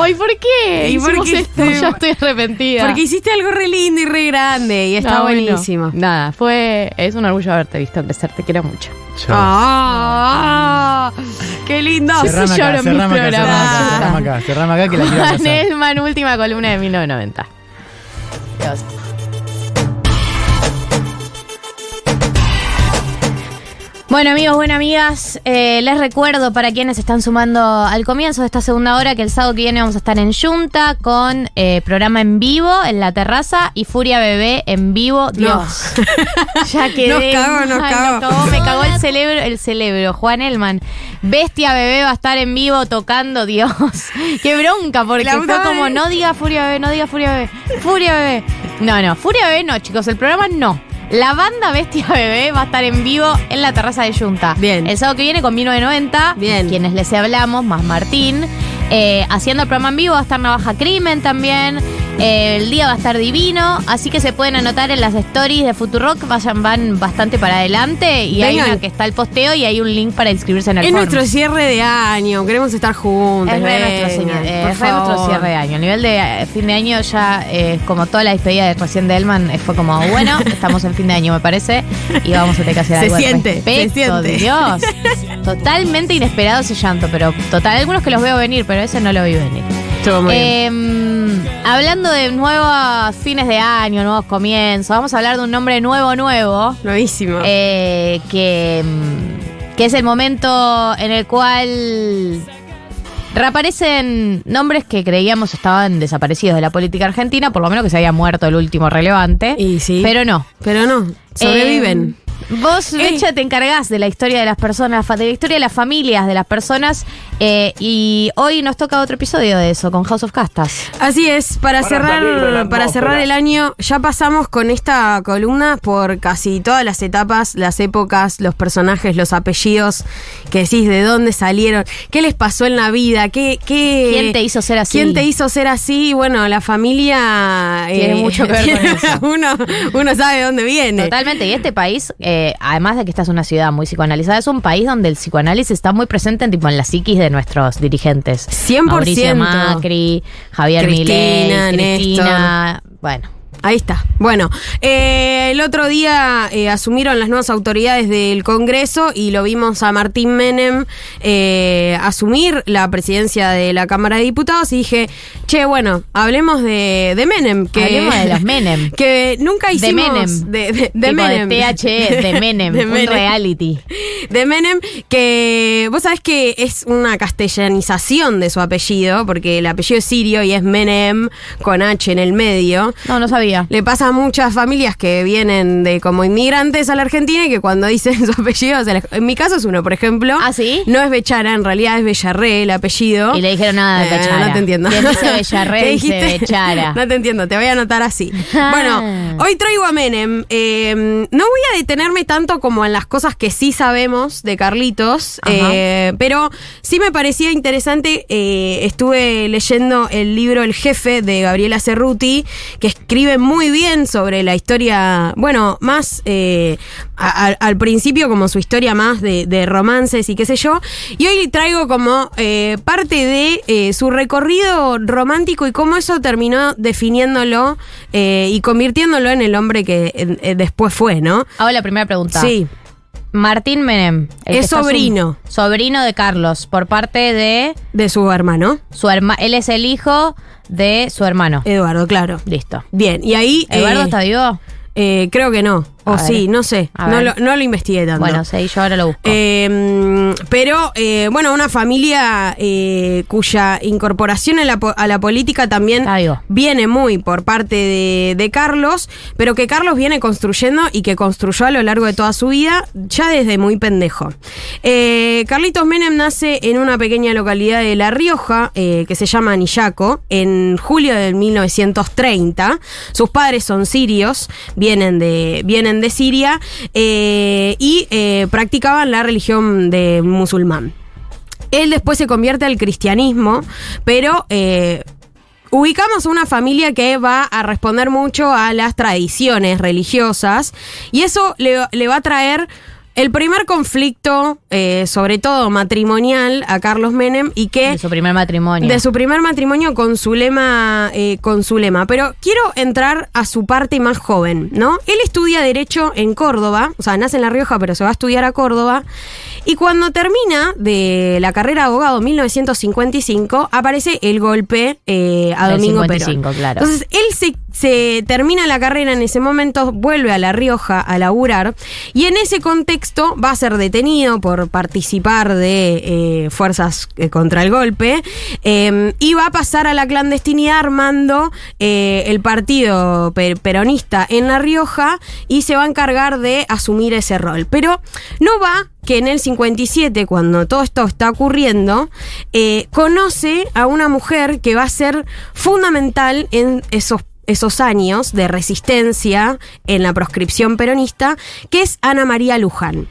Ay, ¿por qué? ¿Y por qué esto? Ya estoy arrepentida. Porque hiciste algo re lindo y re grande y está No, bueno. buenísimo. Nada, fue. Es un orgullo haberte visto crecer, te quiero mucho. Ah, ¡Qué lindo! Sí, Cerrame sí, acá, lloro en mis cerrame acá, cerrame acá, cerrame acá, cerrame acá que la *laughs* quiero Juan. Elman, última columna de 1990. Dios. Bueno amigos, bueno amigas, eh, les recuerdo para quienes están sumando al comienzo de esta segunda hora que el sábado que viene vamos a estar en Junta con eh, programa en vivo en la terraza y Furia Bebé en vivo. Dios, *laughs* ya quedé. Nos cagó, nos cagó. Me cagó el cerebro, el cerebro. Juan Elman, Bestia Bebé va a estar en vivo tocando. Dios, *laughs* qué bronca porque La fue como no diga Furia Bebé, no diga Furia Bebé, Furia Bebé. No, no, Furia Bebé no, chicos, el programa no. La banda Bestia Bebé va a estar en vivo en la terraza de Junta. Bien. El sábado que viene con 1990. Bien. Quienes les hablamos, más Martín. eh, haciendo el programa en vivo va a estar Navaja Crimen también. El día va a estar divino. Así que se pueden anotar en las stories de Futurock. Vayan, van bastante para adelante. Y hay una que está el posteo y hay un link para inscribirse en el Es form. nuestro cierre de año, queremos estar juntos. Es re nuestro, señor- eh, es re nuestro cierre de año. A nivel de eh, fin de año ya, eh, como toda la despedida de recién de Elman, eh, fue como, bueno, *laughs* estamos en fin de año me parece, y vamos a tener que hacer Se algo al se siente. Dios. *laughs* Totalmente inesperado ese llanto, pero total, algunos que los veo venir, pero ese no lo vi venir. Estuvo muy bien. Eh, hablando de nuevos fines de año, nuevos comienzos, vamos a hablar de un nombre nuevo, nuevo. Nuevísimo. Eh, que, mm, que es el momento en el cual reaparecen nombres que creíamos estaban desaparecidos de la política argentina, por lo menos que se había muerto el último relevante. y sí. Pero no. Pero no, sobreviven. Eh, vos, Eh. Mecha, te encargás de la historia de las personas, de la historia de las familias de las personas. Eh, y hoy nos toca otro episodio de eso, con House of Castas. Así es, para, cerrar, para cerrar el año, ya pasamos con esta columna por casi todas las etapas, las épocas, los personajes, los apellidos, que decís de dónde salieron, qué les pasó en la vida, qué, qué ¿Quién te hizo ser así? ¿Quién te hizo ser así? Bueno, la familia eh, Tiene mucho que ver con *laughs* eso. Uno, uno sabe de dónde viene. Totalmente. Y este país, eh, además de que esta es una ciudad muy psicoanalizada, es un país donde el psicoanálisis está muy presente en, tipo, en la psiquis de nuestros dirigentes. 100%. Mauricio Macri, Javier Cristina, Milei, Cristina. Bueno, Ahí está. Bueno, eh, el otro día eh, asumieron las nuevas autoridades del Congreso y lo vimos a Martín Menem eh, asumir la presidencia de la Cámara de Diputados y dije, che, bueno, hablemos de, de Menem. Que, Hablemos de los *laughs* Menem. Que nunca De hicimos... Menem. De, de- de Tipo *laughs* Menem. de THE, de Menem, De un Menem. reality. de Menem, que vos sabés que es una castellanización de su apellido, porque el apellido es sirio y es Menem con H en el medio. No, no sabía. Le pasa a muchas familias que vienen de como inmigrantes a la Argentina y que cuando dicen *laughs* su apellido, se les- en mi caso es uno, por ejemplo. ¿Ah, sí? No es Bechara, en realidad es Bellarré el apellido. Y le dijeron nada de Eh, Bechara. No te entiendo. ¿Quién dice *laughs* Bellarré? ¿Qué Dice dijiste? Bechara. *laughs* No te entiendo, te voy a anotar así. Bueno, hoy traigo a Menem. Eh, no voy a detenerme tanto como en las cosas que sí sabemos de Carlitos, eh, pero sí me parecía interesante. eh, estuve leyendo el libro El Jefe de Gabriela Cerruti, que escribe muy bien sobre la historia, bueno, más eh, a- a- al principio como su historia más de, de romances y qué sé yo. Y hoy traigo como eh, parte de eh, su recorrido romántico y cómo eso terminó definiéndolo y convirtiéndolo en el hombre que después fue, ¿no? Hago la primera pregunta. Sí. Martín Menem. Es sobrino. sobrino de Carlos, por parte de De su hermano, su hermano. Él es el hijo de su hermano. Eduardo, claro. Listo. Bien, y ahí... ¿Eduardo eh, está vivo? eh, creo que no. O ver. sí, no sé. No lo, no lo investigué tanto. Bueno, sí, yo ahora lo busco. Eh, pero, eh, bueno, una familia eh, cuya incorporación a la, po- a la política también viene muy por parte de, de Carlos, pero que Carlos viene construyendo y que construyó a lo largo de toda su vida, ya desde muy pendejo. Eh, Carlitos Menem nace en una pequeña localidad de La Rioja, que se llama Anillaco, en julio de 1930. Sus padres son sirios, vienen de, vienen de Siria eh, y eh, practicaban la religión de musulmán. Él después se convierte al cristianismo, pero eh, ubicamos una familia que va a responder mucho a las tradiciones religiosas y eso le va a traer el primer conflicto, eh, sobre todo matrimonial, a Carlos Menem y que... de su primer matrimonio. De su primer matrimonio con Zulema, eh, con Zulema. Pero quiero entrar a su parte más joven, ¿no? Él estudia Derecho en Córdoba, o sea, nace en La Rioja, pero se va a estudiar a Córdoba. Y cuando termina de la carrera de abogado en 1955, aparece el golpe eh, a Domingo 55, Perón. claro. Entonces, él se, se termina la carrera en ese momento, vuelve a La Rioja a laburar, y en ese contexto va a ser detenido por participar de eh, fuerzas eh, contra el golpe, eh, y va a pasar a la clandestinidad armando eh, el partido per- peronista en La Rioja, y se va a encargar de asumir ese rol. Pero no va que en el 57, cuando todo esto está ocurriendo, conoce a una mujer que va a ser fundamental en esos esos años de resistencia en la proscripción peronista, que es Ana María Luján.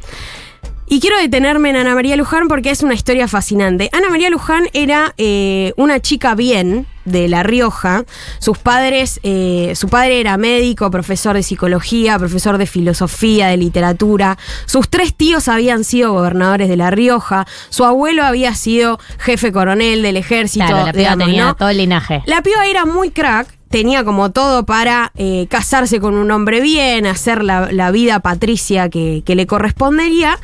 Y quiero detenerme en Ana María Luján porque es una historia fascinante. Ana María Luján era eh, una chica bien de La Rioja. Sus padres, eh, su padre era médico, profesor de psicología, profesor de filosofía, de literatura. Sus tres tíos habían sido gobernadores de La Rioja. Su abuelo había sido jefe coronel del ejército. claro, la piba digamos, tenía ¿no? todo el linaje. La piba era muy crack, tenía como todo para eh, casarse con un hombre bien, hacer la, la vida patricia que, que le correspondería.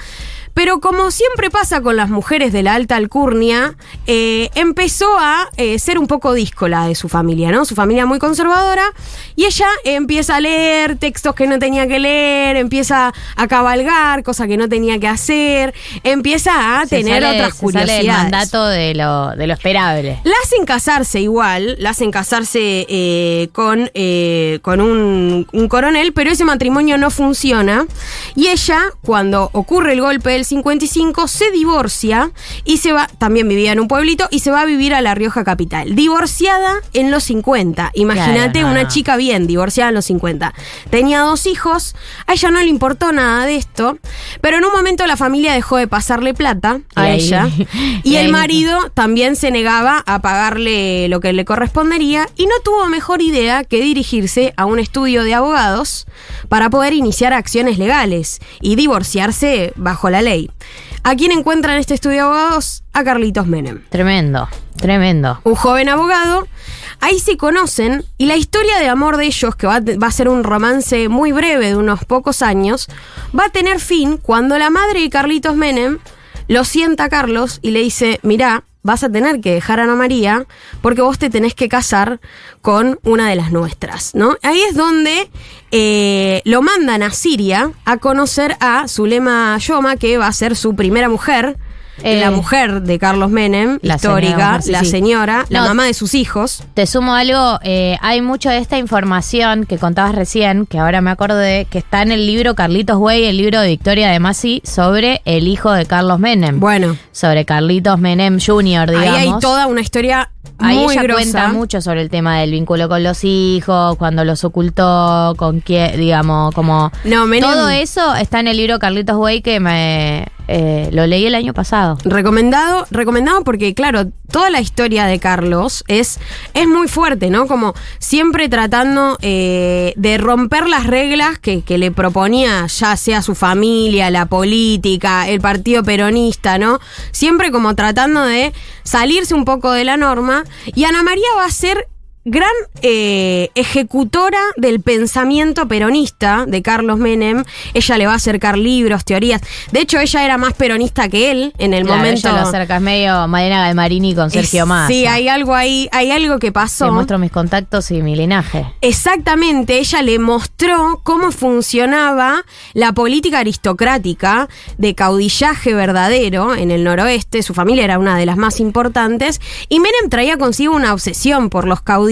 Pero como siempre pasa con las mujeres de la alta alcurnia, eh, empezó a eh, ser un poco díscola de su familia, ¿no? Su familia muy conservadora. Y ella empieza a leer textos que no tenía que leer, empieza a cabalgar, cosa que no tenía que hacer, empieza a Se tener sale- otras se curiosidades. Sale el mandato de lo, de lo esperable. La hacen casarse igual, la hacen casarse eh, con, con un, un coronel, pero ese matrimonio no funciona. Y ella, cuando ocurre el golpe del 55, se divorcia y se va, también vivía en un pueblito, y se va a vivir a La Rioja Capital. Divorciada en los 50. Imagínate Claro, no, una no. chica bien, divorciada en los 50. Tenía dos hijos, a ella no le importó nada de esto, pero en un momento la familia dejó de pasarle plata a Y ahí- ella. *laughs* Y y el ahí- marido *laughs* también se negaba a pagarle lo que le correspondería y no tuvo mejor idea que dirigirse a un estudio de abogados para poder iniciar acciones legales y divorciarse bajo la ley. ¿A quién encuentra en este estudio de abogados? A Carlitos Menem Tremendo, tremendo. un joven abogado Ahí se conocen y la historia de amor de ellos, que va, a- va a ser un romance muy breve de unos pocos años, va a tener fin cuando la madre de Carlitos Menem lo sienta a Carlos y le dice, mirá, vas a tener que dejar a Ana María porque vos te tenés que casar con una de las nuestras, ¿no? Ahí es donde eh, lo mandan a Siria a conocer a Zulema Yoma, que va a ser su primera mujer. Eh, la mujer de Carlos Menem, la histórica, señora mujer, sí, la sí. señora, la mamá de sus hijos. Te sumo algo, eh, hay mucho de esta información que contabas recién, que ahora me acordé, que está en el libro Carlitos Güey, el libro de Victoria de Masi, sobre el hijo de Carlos Menem. Bueno, Sobre Carlitos Menem Jr., digamos. ahí hay toda una historia Ahí muy ella grosa. cuenta mucho sobre el tema del vínculo con los hijos, cuando los ocultó, con quién, digamos, como... No, Menem- Todo eso está en el libro Carlitos Güey que me eh, lo leí el año pasado. Recomendado, recomendado porque, claro, toda la historia de Carlos es, es muy fuerte, ¿no? Como siempre tratando eh, de romper las reglas que, que le proponía ya sea su familia, la política, el partido peronista, ¿no? Siempre como tratando de salirse un poco de la norma. Y Ana María va a ser gran eh, ejecutora del pensamiento peronista de Carlos Menem. Ella le va a acercar libros, teorías. De hecho, ella era más peronista que él en el Claro, momento. ella lo acerca, es medio Mariana Galmarini con Sergio Massa. Sí, hay algo ahí, hay algo que pasó. Te muestro mis contactos y mi linaje. Exactamente, ella le mostró cómo funcionaba la política aristocrática de caudillaje verdadero en el noroeste. Su familia era una de las más importantes. Y Menem traía consigo una obsesión por los caudillos.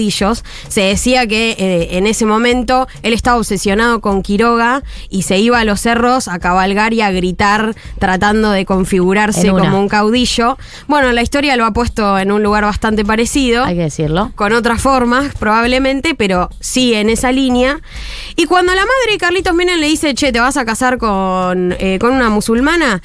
Se decía que eh, en ese momento él estaba obsesionado con Quiroga y se iba a los cerros a cabalgar y a gritar tratando de configurarse como un caudillo. Bueno, la historia lo ha puesto en un lugar bastante parecido Hay que decirlo. con otras formas, probablemente, pero sí en esa línea. Y cuando la madre de Carlitos Menem le dice, che, te vas a casar con, eh, con una musulmana,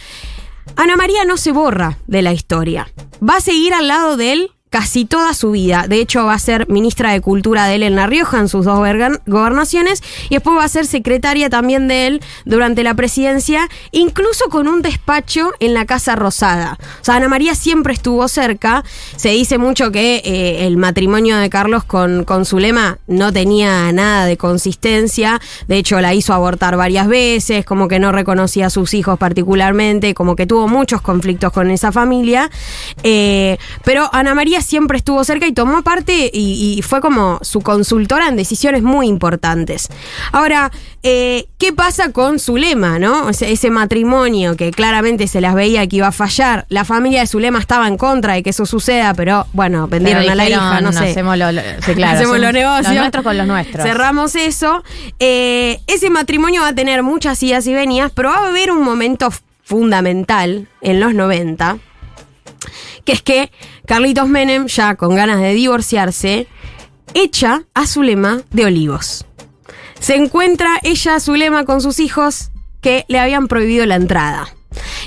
Ana María no se borra de la historia. Va a seguir al lado de él casi toda su vida. De hecho, va a ser ministra de Cultura de él en La Rioja en sus dos gobernaciones y después va a ser secretaria también de él durante la presidencia, incluso con un despacho en la Casa Rosada. O sea, Ana María siempre estuvo cerca. Se dice mucho que eh, el matrimonio de Carlos con, con Zulema no tenía nada de consistencia. De hecho, la hizo abortar varias veces, como que no reconocía a sus hijos particularmente, como que tuvo muchos conflictos con esa familia. Eh, pero Ana María siempre estuvo cerca y tomó parte y, y fue como su consultora en decisiones muy importantes. Ahora, eh, ¿qué pasa con Zulema, no? Ese, ese matrimonio que claramente se las veía que iba a fallar. La familia de Zulema estaba en contra de que eso suceda, pero bueno, vendieron Pero a la hija, no sé. Hacemos, lo- lo- sí, *laughs* claro, Hacemos los negocios. Los nuestros con los nuestros. Cerramos eso. Eh, ese matrimonio va a tener muchas idas y venidas, pero va a haber un momento fundamental en los 90, que es que Carlitos Menem, ya con ganas de divorciarse, echa a Zulema de Olivos. Se encuentra ella, Zulema, con sus hijos que le habían prohibido la entrada.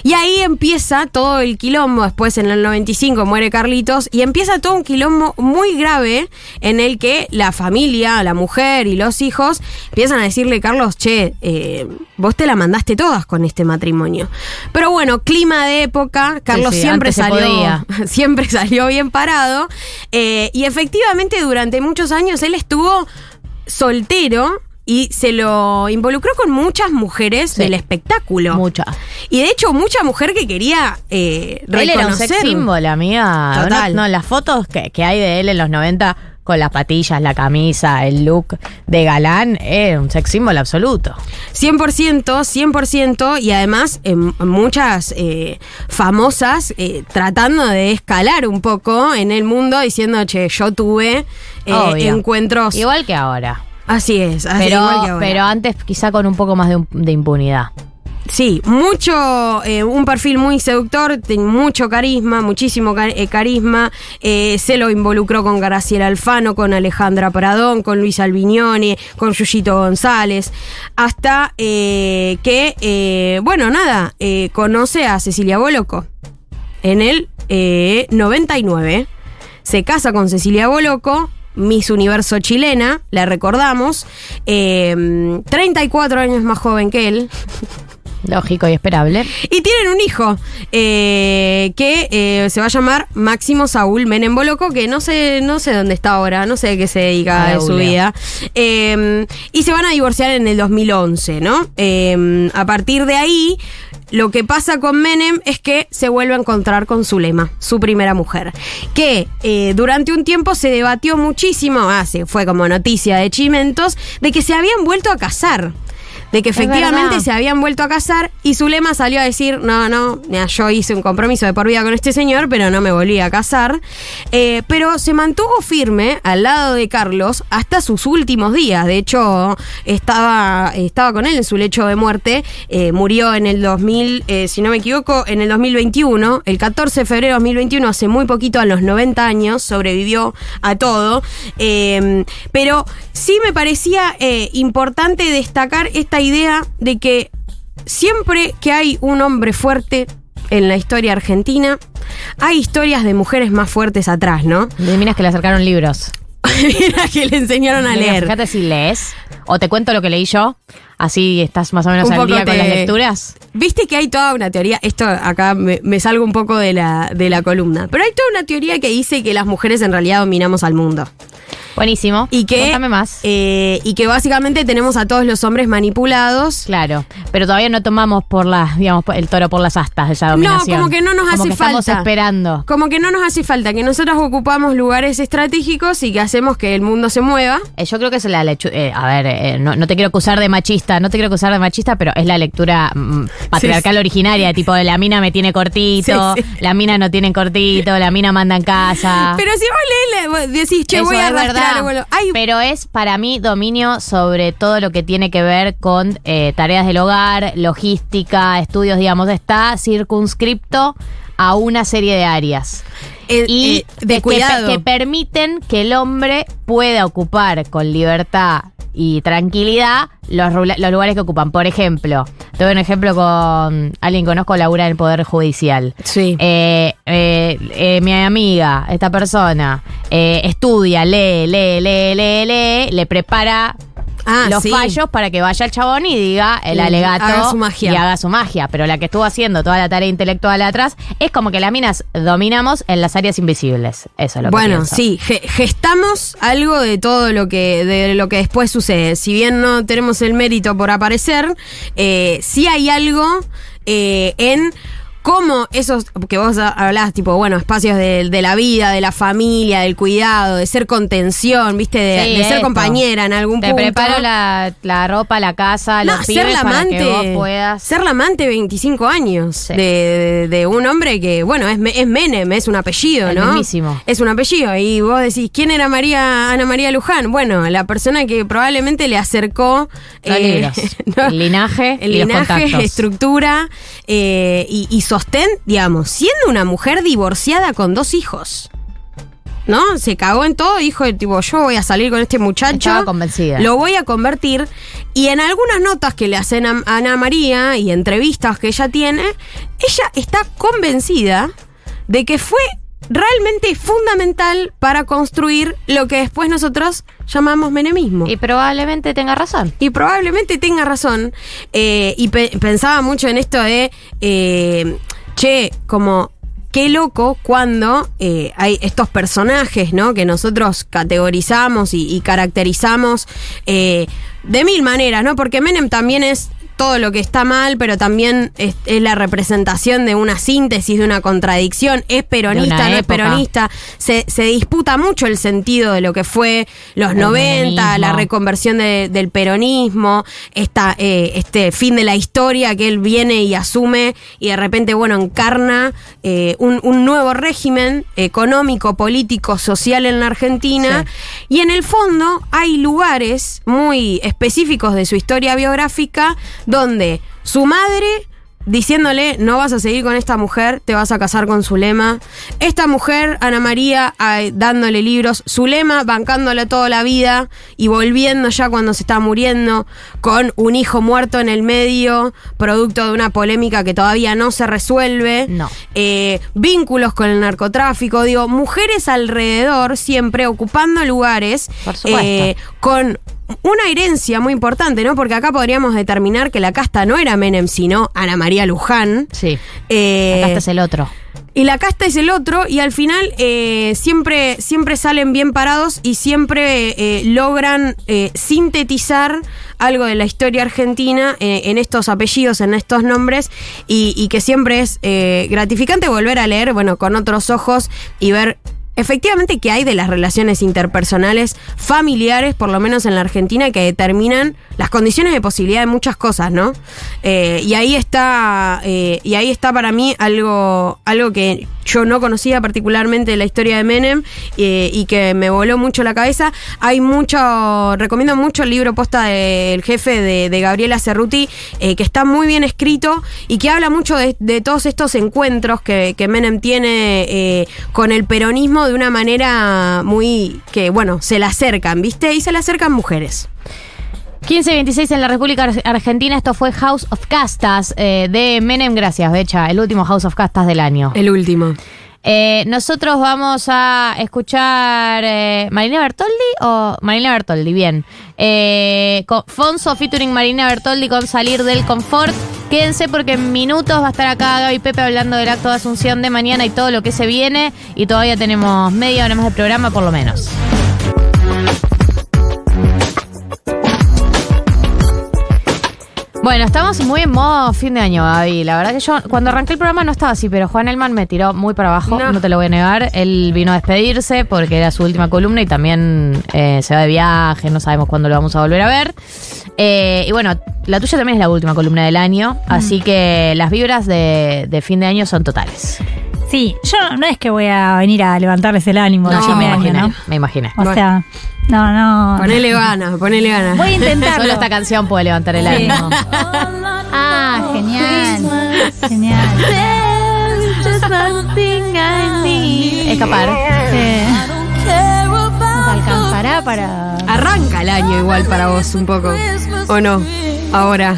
Y ahí empieza todo el quilombo. Después, en el 95, muere Carlitos. Y empieza todo un quilombo muy grave en el que la familia, la mujer y los hijos empiezan a decirle, Carlos, che, eh, vos te la mandaste todas con este matrimonio. Pero bueno, clima de época. Carlos sí, siempre salió. *laughs* siempre salió bien parado. Eh, y efectivamente, durante muchos años él estuvo soltero. Y se lo involucró con muchas mujeres Sí. del espectáculo. Mucha. Y de hecho, mucha mujer que quería eh, Él era un sex reconocer. symbol, amiga. Total. No, no, las fotos que, que hay de él en los 90 con las patillas, la camisa, el look de galán, era un sex symbol absoluto. 100%, 100%, y además en muchas eh, famosas eh, tratando de escalar un poco en el mundo, diciendo, che, yo tuve eh, encuentros. Igual que ahora. Así es, así Pero, igual que ahora. pero antes quizá con un poco más de, un- de impunidad. Sí, mucho, eh, un perfil muy seductor, mucho carisma, muchísimo eh, carisma. eh, se lo involucró con Graciela Alfano, con Alejandra Pradón, con Luis Albiñone, con Yuyito González, hasta eh, que, bueno, nada, eh, conoce a Cecilia Boloco en el eh, 99. Se casa con Cecilia Boloco, Miss Universo chilena, la recordamos, eh, 34 años más joven que él. Lógico y esperable. Y tienen un hijo eh, que eh, se va a llamar Máximo Saúl Menem Boloco, que no sé, no sé dónde está ahora, no sé qué se dedica Ahora de su vida. Eh, y se van a divorciar en el 2011, ¿no? Eh, a partir de ahí, lo que pasa con Menem es que se vuelve a encontrar con Zulema, su primera mujer, que eh, durante un tiempo se debatió muchísimo, ah, sí, fue como noticia de Chimentos, de que se habían vuelto a casar. De que efectivamente se habían vuelto a casar y Zulema salió a decir, no, no, mira, yo hice un compromiso de por vida con este señor, pero no me volví a casar. Eh, pero se mantuvo firme al lado de Carlos hasta sus últimos días. De hecho, estaba, estaba con él en su lecho de muerte. Eh, murió en el 2000, eh, si no me equivoco, en el 2021. El 14 de febrero de 2021, hace muy poquito, a los 90 años, sobrevivió a todo. Pero sí me parecía importante destacar esta idea de que siempre que hay un hombre fuerte en la historia argentina, hay historias de mujeres más fuertes atrás, ¿no? De minas que le acercaron libros. *laughs* Mira que le enseñaron a leer. Fíjate si lees. O te cuento lo que leí yo. Así estás más o menos al día con las lecturas. Viste que hay toda una teoría, esto acá me, me salgo un poco de la, de la columna, pero hay toda una teoría que dice que las mujeres en realidad dominamos al mundo. Buenísimo. Y que, Cuéntame más. eh, y que básicamente tenemos a todos los hombres manipulados. Claro, pero todavía no tomamos por las, digamos, el toro por las astas esa dominación. como que no nos Como hace que Estamos falta. esperando. Como que no nos hace falta, que nosotros ocupamos lugares estratégicos y que hacemos que el mundo se mueva. Eh, Yo creo que es la lectura. a ver, eh, no, no te quiero acusar de machista, no te quiero acusar de machista, pero es la lectura mm, patriarcal originaria, tipo de la mina me tiene cortito, *laughs* Sí, sí. la mina no tiene cortito, la mina manda en casa. Pero si vos lees, decís, che, Eso voy a arrastrar. verdad. Pero es para mí dominio sobre todo lo que tiene que ver con eh, tareas del hogar, logística, estudios, digamos, está circunscripto a una serie de áreas. Eh, y eh, de que- cuidado. Que, permiten que el hombre pueda ocupar con libertad y tranquilidad los, lugares que ocupan. Por ejemplo, te doy un ejemplo con alguien que conozco, labura en el Poder Judicial. Sí. Eh, eh, eh, mi amiga, esta persona, estudia, lee, lee, lee, lee, lee, le prepara Ah, los sí. fallos para que vaya el chabón y diga el alegato haga su magia. y haga su magia. Pero la que estuvo haciendo toda la tarea intelectual atrás es como que las minas dominamos en las áreas invisibles. Eso es lo que Bueno, sí, ge- gestamos algo de todo lo que de lo que después sucede. Si bien no tenemos el mérito por aparecer, eh, sí hay algo eh, en cómo esos que vos ha- hablás, tipo, bueno, espacios de, de la vida, de la familia, del cuidado, de ser contención, viste, de, Sí, de ser compañera en algún Te punto. preparo la, la ropa, la casa, No, los ser pibes la para amante, que vos puedas. ser la amante 25 años Sí. de, de- un hombre que, bueno, es, es Menem, es un apellido, El ¿no? mismísimo. Es un apellido. Y vos decís, ¿quién era María, Ana María Luján? Bueno, la persona que probablemente le acercó Los libros. *laughs* El linaje el y los linaje, contactos. estructura eh, y, y sostén, digamos, siendo una mujer divorciada con dos hijos. ¿No? Se cagó en todo, dijo, tipo, yo voy a salir con este muchacho. Estaba convencida. Lo voy a convertir. Y en algunas notas que le hacen a Ana María y entrevistas que ella tiene, ella está convencida de que fue realmente fundamental para construir lo que después nosotros llamamos menemismo. Y probablemente tenga razón. Y probablemente tenga razón. Eh, y pe- pensaba mucho en esto de, eh, che, como, qué loco cuando eh, hay estos personajes, ¿no? Que nosotros categorizamos y, y caracterizamos eh, de mil maneras, ¿no? Porque Menem también es todo lo que está mal, pero también es, es la representación de una síntesis, de una contradicción. Es peronista, no es peronista. Se, se disputa mucho el sentido de lo que fue los El 90, la reconversión de- del peronismo, esta, eh, este fin de la historia que él viene y asume y de repente, bueno, encarna eh, un, un nuevo régimen económico, político, social en la Argentina. Y en el fondo hay lugares muy específicos de su historia biográfica donde su madre diciéndole, no vas a seguir con esta mujer, te vas a casar con Zulema. Esta mujer, Ana María, ay, dándole libros, Zulema bancándola toda la vida y volviendo ya cuando se está muriendo, con un hijo muerto en el medio, producto de una polémica que todavía no se resuelve. No. Eh, vínculos con el narcotráfico, digo, mujeres alrededor siempre ocupando lugares Por eh, con una herencia muy importante, ¿no? Porque acá podríamos determinar que la casta no era Menem, sino Ana María Luján. Sí. Eh, Acá está es el otro. y la casta es el otro, y al final eh, siempre, siempre salen bien parados y siempre eh, logran sintetizar algo de la historia argentina en estos apellidos, en estos nombres, y, y que siempre es gratificante volver a leer, bueno, con otros ojos y ver. Efectivamente, que hay de las relaciones interpersonales familiares, por lo menos en la Argentina, que determinan las condiciones de posibilidad de muchas cosas, ¿no? Eh, y ahí está, eh, y ahí está para mí algo, algo que yo no conocía particularmente la historia de Menem eh, y que me voló mucho la cabeza. Hay mucho, recomiendo mucho el libro posta del jefe de, de Gabriela Cerruti, eh, que está muy bien escrito y que habla mucho de, todos estos encuentros que, que Menem tiene con el peronismo de una manera muy que, bueno, se la acercan, ¿viste? Y se la acercan mujeres. 1526 en la República Ar- Argentina, esto fue House of Castas eh, de Menem, gracias, Becha, el último House of Castas del año. El último. Eh, nosotros vamos a escuchar eh, Marina Bertoldi o Marina Bertoldi, bien. Con Fonso featuring Marina Bertoldi con Salir del Confort. Quédense porque en minutos va a estar acá Gaby Pepe hablando del acto de asunción de mañana y todo lo que se viene. Y todavía tenemos media hora más de programa por lo menos. Bueno, estamos muy en modo fin de año, Gaby. La verdad que yo cuando arranqué el programa no estaba así, pero Juan Elman me tiró muy para abajo, no, No. te lo voy a negar. Él vino a despedirse porque era su última columna y también eh, se va de viaje, no sabemos cuándo lo vamos a volver a ver. Eh, y bueno, la tuya también es la última columna del año, así que las vibras de, de fin de año son totales. Sí, yo no es que voy a venir a levantarles el ánimo No, fin me año, imaginé, ¿no? me imaginé. O sea, no, no. Ponele ganas, ponele ganas. Voy a intentarlo. Solo esta canción puede levantar el Sí. ánimo. Ah, genial. Genial. Escapar. Sí. Nos alcanzará para. Arranca el año igual para vos un poco. ¿O no? Ahora.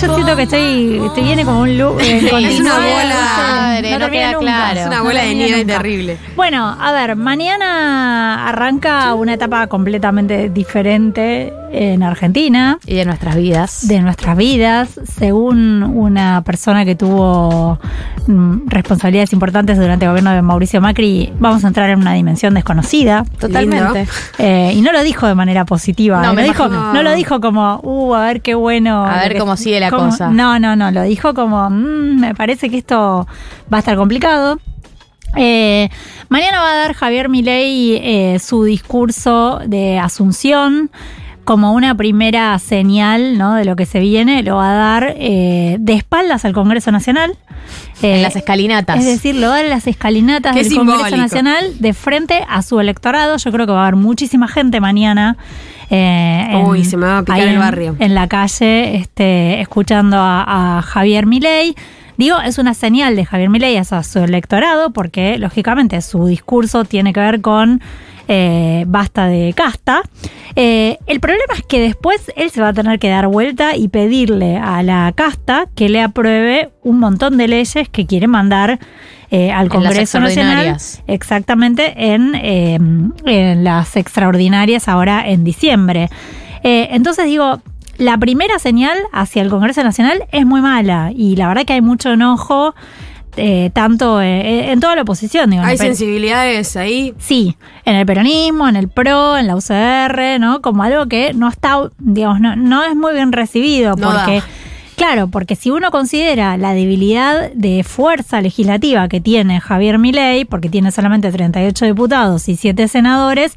Yo siento que estoy, estoy viene como un loop. eh, Es una bola. Madre, no termina queda nunca. claro. Es una No bola de nieve terrible. Bueno, a ver, mañana arranca una etapa completamente diferente en Argentina. Y de nuestras vidas. de nuestras vidas, según una persona que tuvo mm, responsabilidades importantes durante el gobierno de Mauricio Macri, vamos a entrar en una dimensión desconocida. Totalmente. Eh, y no lo dijo de manera positiva. No, eh, me lo dijo, no lo dijo como, uh, a ver qué bueno. A ver cómo sigue la cosa. No, no, no. Lo dijo como, "Mm, me parece que esto va a estar complicado. Eh, mañana va a dar Javier Milei eh, su discurso de Asunción como una primera señal ¿no? de lo que se viene. Lo va a dar eh, de espaldas al Congreso Nacional. Eh, en las escalinatas. es decir, lo va a dar en las escalinatas Qué del Congreso. Nacional de frente a su electorado. Yo creo que va a haber muchísima gente mañana. eh, Uy, se me va a picar el en- barrio. En la calle, este, escuchando a, a Javier Milei. Digo, es una señal de Javier Milei a su electorado, porque lógicamente su discurso tiene que ver con eh, basta de casta. Eh, el problema es que después él se va a tener que dar vuelta y pedirle a la casta que le apruebe un montón de leyes que quiere mandar eh, al En las Congreso Nacional. Exactamente, en, eh, en las extraordinarias ahora en diciembre. Eh, entonces digo, la primera señal hacia el Congreso Nacional es muy mala y la verdad que hay mucho enojo, eh, tanto eh, en toda la oposición. Digo, Hay sensibilidades ahí. Sí, en el peronismo, en el PRO, en la UCR, ¿no? Como algo que no está, digamos, no, no es muy bien recibido No porque... da. Claro, porque si uno considera la debilidad de fuerza legislativa que tiene Javier Milei, porque tiene solamente 38 diputados y 7 senadores,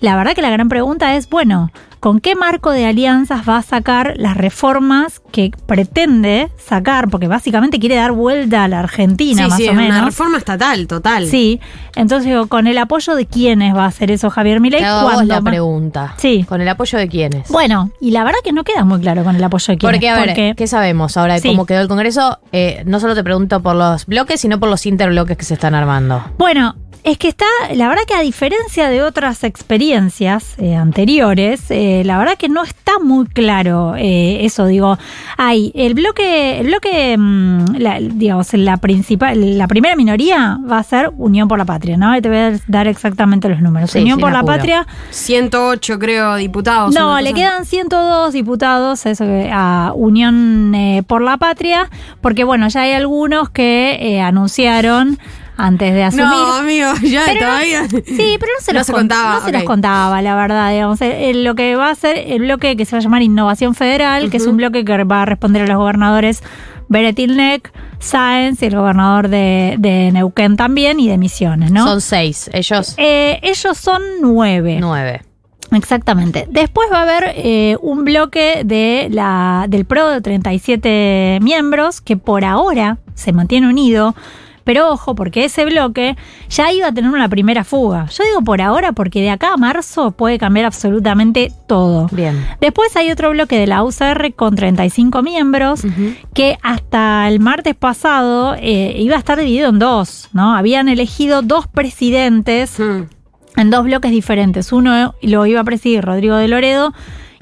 la verdad que la gran pregunta es, bueno, ¿con qué marco de alianzas va a sacar las reformas que pretende sacar? Porque básicamente quiere dar vuelta a la Argentina, sí, más sí, o menos. una reforma estatal, total. Sí, entonces digo, ¿con el apoyo de quiénes va a hacer eso Javier Milei? ¿Cuándo la pregunta. Sí. ¿Con el apoyo de quiénes? Bueno, y la verdad que no queda muy claro con el apoyo de quiénes. Porque, a ver, porque- ¿qué sabemos ahora de Sí. cómo quedó el Congreso? Eh, no solo te pregunto por los bloques, sino por los interbloques que se están armando. Bueno, Es que está, la verdad que a diferencia de otras experiencias eh, anteriores, eh, la verdad que no está muy claro eh, eso. Digo, hay el bloque, el bloque, mm, la, digamos, la principal, la primera minoría va a ser Unión por la Patria, ¿no? Y te voy a dar exactamente los números. Sí, Unión por la apuro. Patria 108, creo, diputados. no, le cosa. quedan 102 diputados eso a Unión eh, por la Patria, porque bueno, ya hay algunos que eh, anunciaron antes de asumir. No, amigo, *laughs* ya Pero no- todavía. Sí, pero no se, No los se contaba, No se los contaba, la verdad. Digamos. Eh, eh, lo que va a ser el bloque que se va a llamar Innovación Federal, que es un bloque que va a responder a los gobernadores Beretilnec, Sáenz y el gobernador de, de Neuquén también y de Misiones, ¿no? Son seis, ellos Eh, ellos son nueve. nueve. Exactamente. Después va a haber eh, un bloque de la, del PRO de 37 miembros que por ahora se mantiene unido. Pero ojo, porque ese bloque ya iba a tener una primera fuga. Yo digo por ahora porque de acá a marzo puede cambiar absolutamente todo. Bien. Después hay otro bloque de la UCR con 35 miembros que hasta el martes pasado eh, iba a estar dividido en dos, ¿no? Habían elegido dos presidentes Hmm. en dos bloques diferentes. Uno lo iba a presidir Rodrigo de Loredo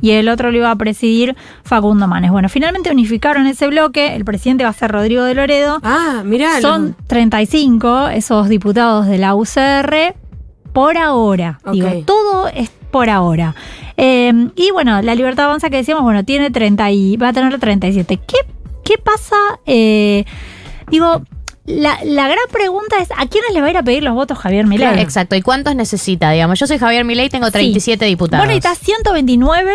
y el otro lo iba a presidir Facundo Manes. Bueno, finalmente unificaron ese bloque. El presidente va a ser Rodrigo de Loredo. Ah, mirá. Son 35 esos diputados de la UCR por ahora. Digo, todo es por ahora. Eh, y bueno, la Libertad Avanza que decíamos, bueno, tiene 30 y va a tener 37. ¿Qué, qué pasa? Eh, digo, la, la gran pregunta es, ¿a quiénes le va a ir a pedir los votos Javier Milei? Exacto. ¿Y cuántos necesita? Digamos, yo soy Javier Milei, tengo 37 diputados. Bueno, necesitas 129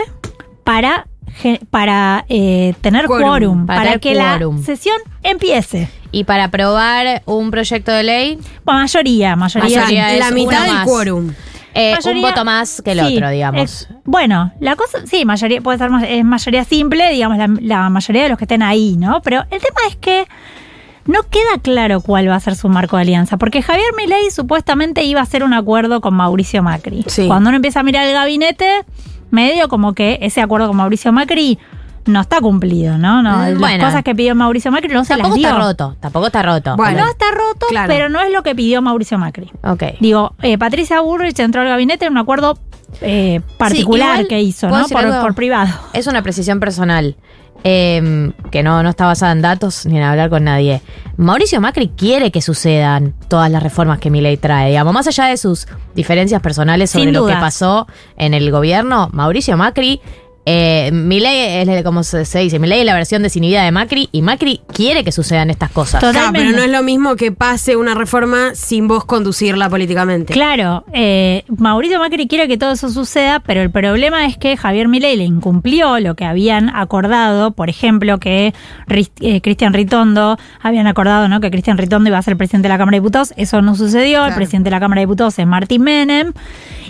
para, ge- para eh, tener Quórum, quórum, para para, tener que quórum. la sesión empiece. Y para aprobar un proyecto de ley, Bueno, mayoría, mayoría. Mayoría es la mitad del más. quórum. eh, un voto más que el sí, otro, digamos. bueno, la cosa, sí, mayoría, puede ser es mayoría simple, digamos, la, la mayoría de los que estén ahí, ¿no? Pero el tema es que no queda claro cuál va a ser su marco de alianza, porque Javier Milei supuestamente iba a hacer un acuerdo con Mauricio Macri. Sí. Cuando uno empieza a mirar el gabinete, medio como que ese acuerdo con Mauricio Macri no está cumplido, ¿no? no Mm, las cosas que pidió Mauricio Macri no se las Tampoco dio. está roto, tampoco está roto. Bueno. No está roto, Claro. pero no es lo que pidió Mauricio Macri. Ok. Digo, eh, Patricia Burrich entró al gabinete en un acuerdo eh, particular que hizo, ¿puedo ¿no? por privado. Es una precisión personal. Eh, que no, no está basada en datos ni en hablar con nadie. Mauricio Macri quiere que sucedan todas las reformas que Milei trae. Digamos, más allá de sus diferencias personales sobre lo que pasó en el gobierno, Mauricio Macri. Eh, Milei es como se, se dice, Milei es la versión desinhibida de Macri y Macri quiere que sucedan estas cosas. Total. Claro, pero Totalmente. no es lo mismo que pase una reforma sin vos conducirla políticamente. Claro, eh, Mauricio Macri quiere que todo eso suceda, pero el problema es que Javier Milei le incumplió lo que habían acordado, por ejemplo, que eh, Cristian Ritondo, habían acordado ¿no? que Cristian Ritondo iba a ser presidente de la Cámara de Diputados, eso no sucedió, el presidente de la Cámara de Diputados es Martín Menem,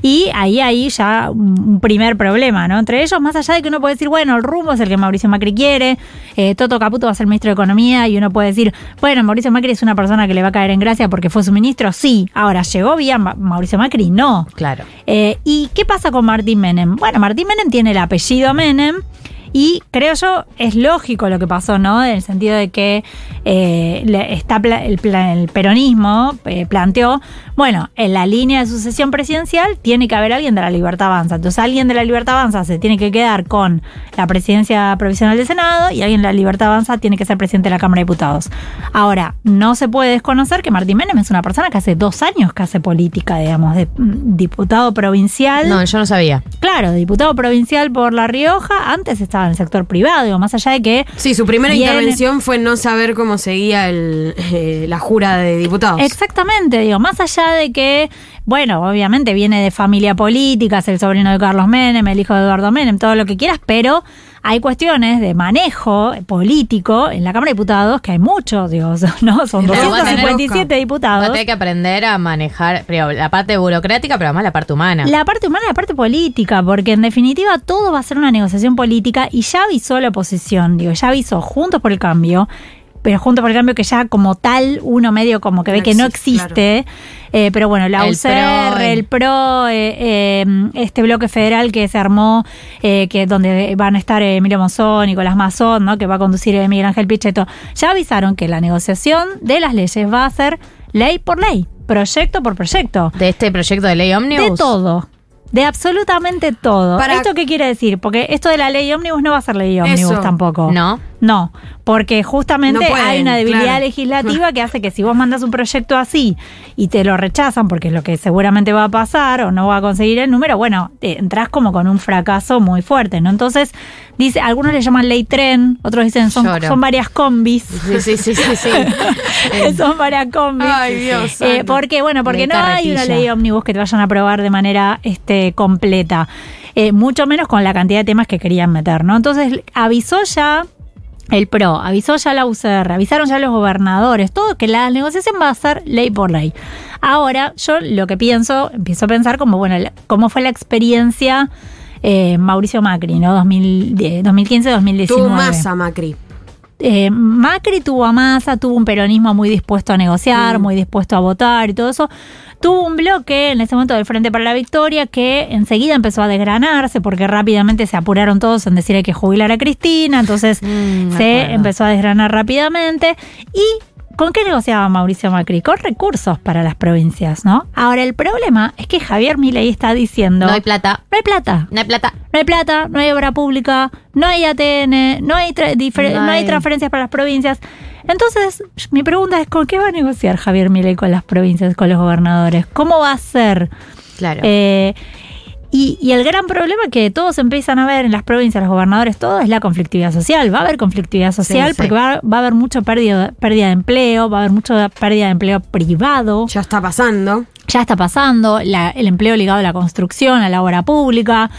y ahí hay ya un un primer problema, ¿no? Entre ellos, más allá de que uno puede decir, bueno, el rumbo es el que Mauricio Macri quiere, eh, Toto Caputo va a ser ministro de Economía, y uno puede decir, bueno, Mauricio Macri es una persona que le va a caer en gracia porque fue su ministro, sí, ahora llegó bien Ma- Mauricio Macri, no. Claro. Eh, ¿Y qué pasa con Martín Menem? Bueno, Martín Menem tiene el apellido Menem y creo yo es lógico lo que pasó, ¿no? En el sentido de que eh, está el, el peronismo eh, planteó, bueno, en la línea de sucesión presidencial tiene que haber alguien de la Libertad Avanza. Entonces alguien de la Libertad Avanza se tiene que quedar con la presidencia provisional del Senado y alguien de la Libertad Avanza tiene que ser presidente de la Cámara de Diputados. Ahora, no se puede desconocer que Martín Menem es una persona que hace dos años que hace política, digamos, de mm, diputado provincial. No, yo no sabía. Claro, diputado provincial por La Rioja, antes estaba en el sector privado, digo, más allá de que... Sí, su primera intervención fue no saber cómo seguía el, eh, la jura de diputados. Exactamente, digo, más allá de que, bueno, obviamente viene de familia política, es el sobrino de Carlos Menem, el hijo de Eduardo Menem, todo lo que quieras, pero hay cuestiones de manejo político en la Cámara de Diputados, que hay muchos, digo, *laughs* ¿no? Son Pero va a tener- 257 Va a diputados. tener que aprender a manejar la parte burocrática, pero además la parte humana. La parte humana y la parte política, porque en definitiva todo va a ser una negociación política y ya avisó la oposición, digo, ya avisó Juntos por el Cambio, pero Juntos por el Cambio que ya como tal uno medio como que ve que no existe, eh, pero bueno, la El UCR, PRO, el PRO, eh, eh, este bloque federal que se armó, eh, que donde van a estar Emilio Monzón, Nicolás Mazón, ¿no? que va a conducir eh, Miguel Ángel Pichetto, ya avisaron que la negociación de las leyes va a ser ley por ley. proyecto por proyecto. De este proyecto de ley Omnibus. De todo. De absolutamente todo. Para- ¿Esto qué quiere decir? Porque esto de la ley ómnibus no va a ser ley ómnibus tampoco. No. No, porque justamente No pueden, hay una debilidad claro. legislativa que *laughs* hace que si vos mandas un proyecto así y te lo rechazan, porque es lo que seguramente va a pasar o no va a conseguir el número, bueno, entras como con un fracaso muy fuerte, ¿no? Entonces, dice, algunos le llaman ley tren, otros dicen son, Lloro. son varias combis. Sí, sí, sí, sí, sí. *laughs* son varias combis. Ay, Dios Eh, porque, bueno, porque no hay una ley ómnibus que te vayan a aprobar de manera este, completa. Eh, mucho menos con la cantidad de temas que querían meter, ¿no? Entonces, avisó ya el PRO, avisó ya la UCR, avisaron ya los gobernadores, todo que la negociación va a ser ley por ley. Ahora, yo lo que pienso, empiezo a pensar como, bueno, cómo fue la experiencia eh, Mauricio Macri, ¿no? 2010, 2015-2019. Tuvo masa, Macri. Eh, Macri tuvo a Massa, tuvo un peronismo muy dispuesto a negociar, muy dispuesto a votar y todo eso. Tuvo un bloque en ese momento del Frente para la Victoria que enseguida empezó a desgranarse porque rápidamente se apuraron todos en decir hay que jubilar a Cristina, entonces Mm, se empezó a desgranar rápidamente. ¿Y con qué negociaba Mauricio Macri? Con recursos para las provincias, ¿no? Ahora el problema es que Javier Milei está diciendo... No hay plata. No hay plata. No hay plata. No hay plata, no hay obra pública, no hay ATN, no hay, No no hay- transferencias para las provincias. Entonces, mi pregunta es, ¿con qué va a negociar Javier Milei con las provincias, con los gobernadores? ¿Cómo va a ser? Claro. Eh, y, y el gran problema que todos empiezan a ver en las provincias, los gobernadores, todo es la conflictividad social. Va a haber conflictividad social Sí, sí. porque va, va a haber mucha pérdida, pérdida de empleo, va a haber mucha pérdida de empleo privado Ya está pasando. ya está pasando, la- el empleo ligado a la construcción, a la obra pública.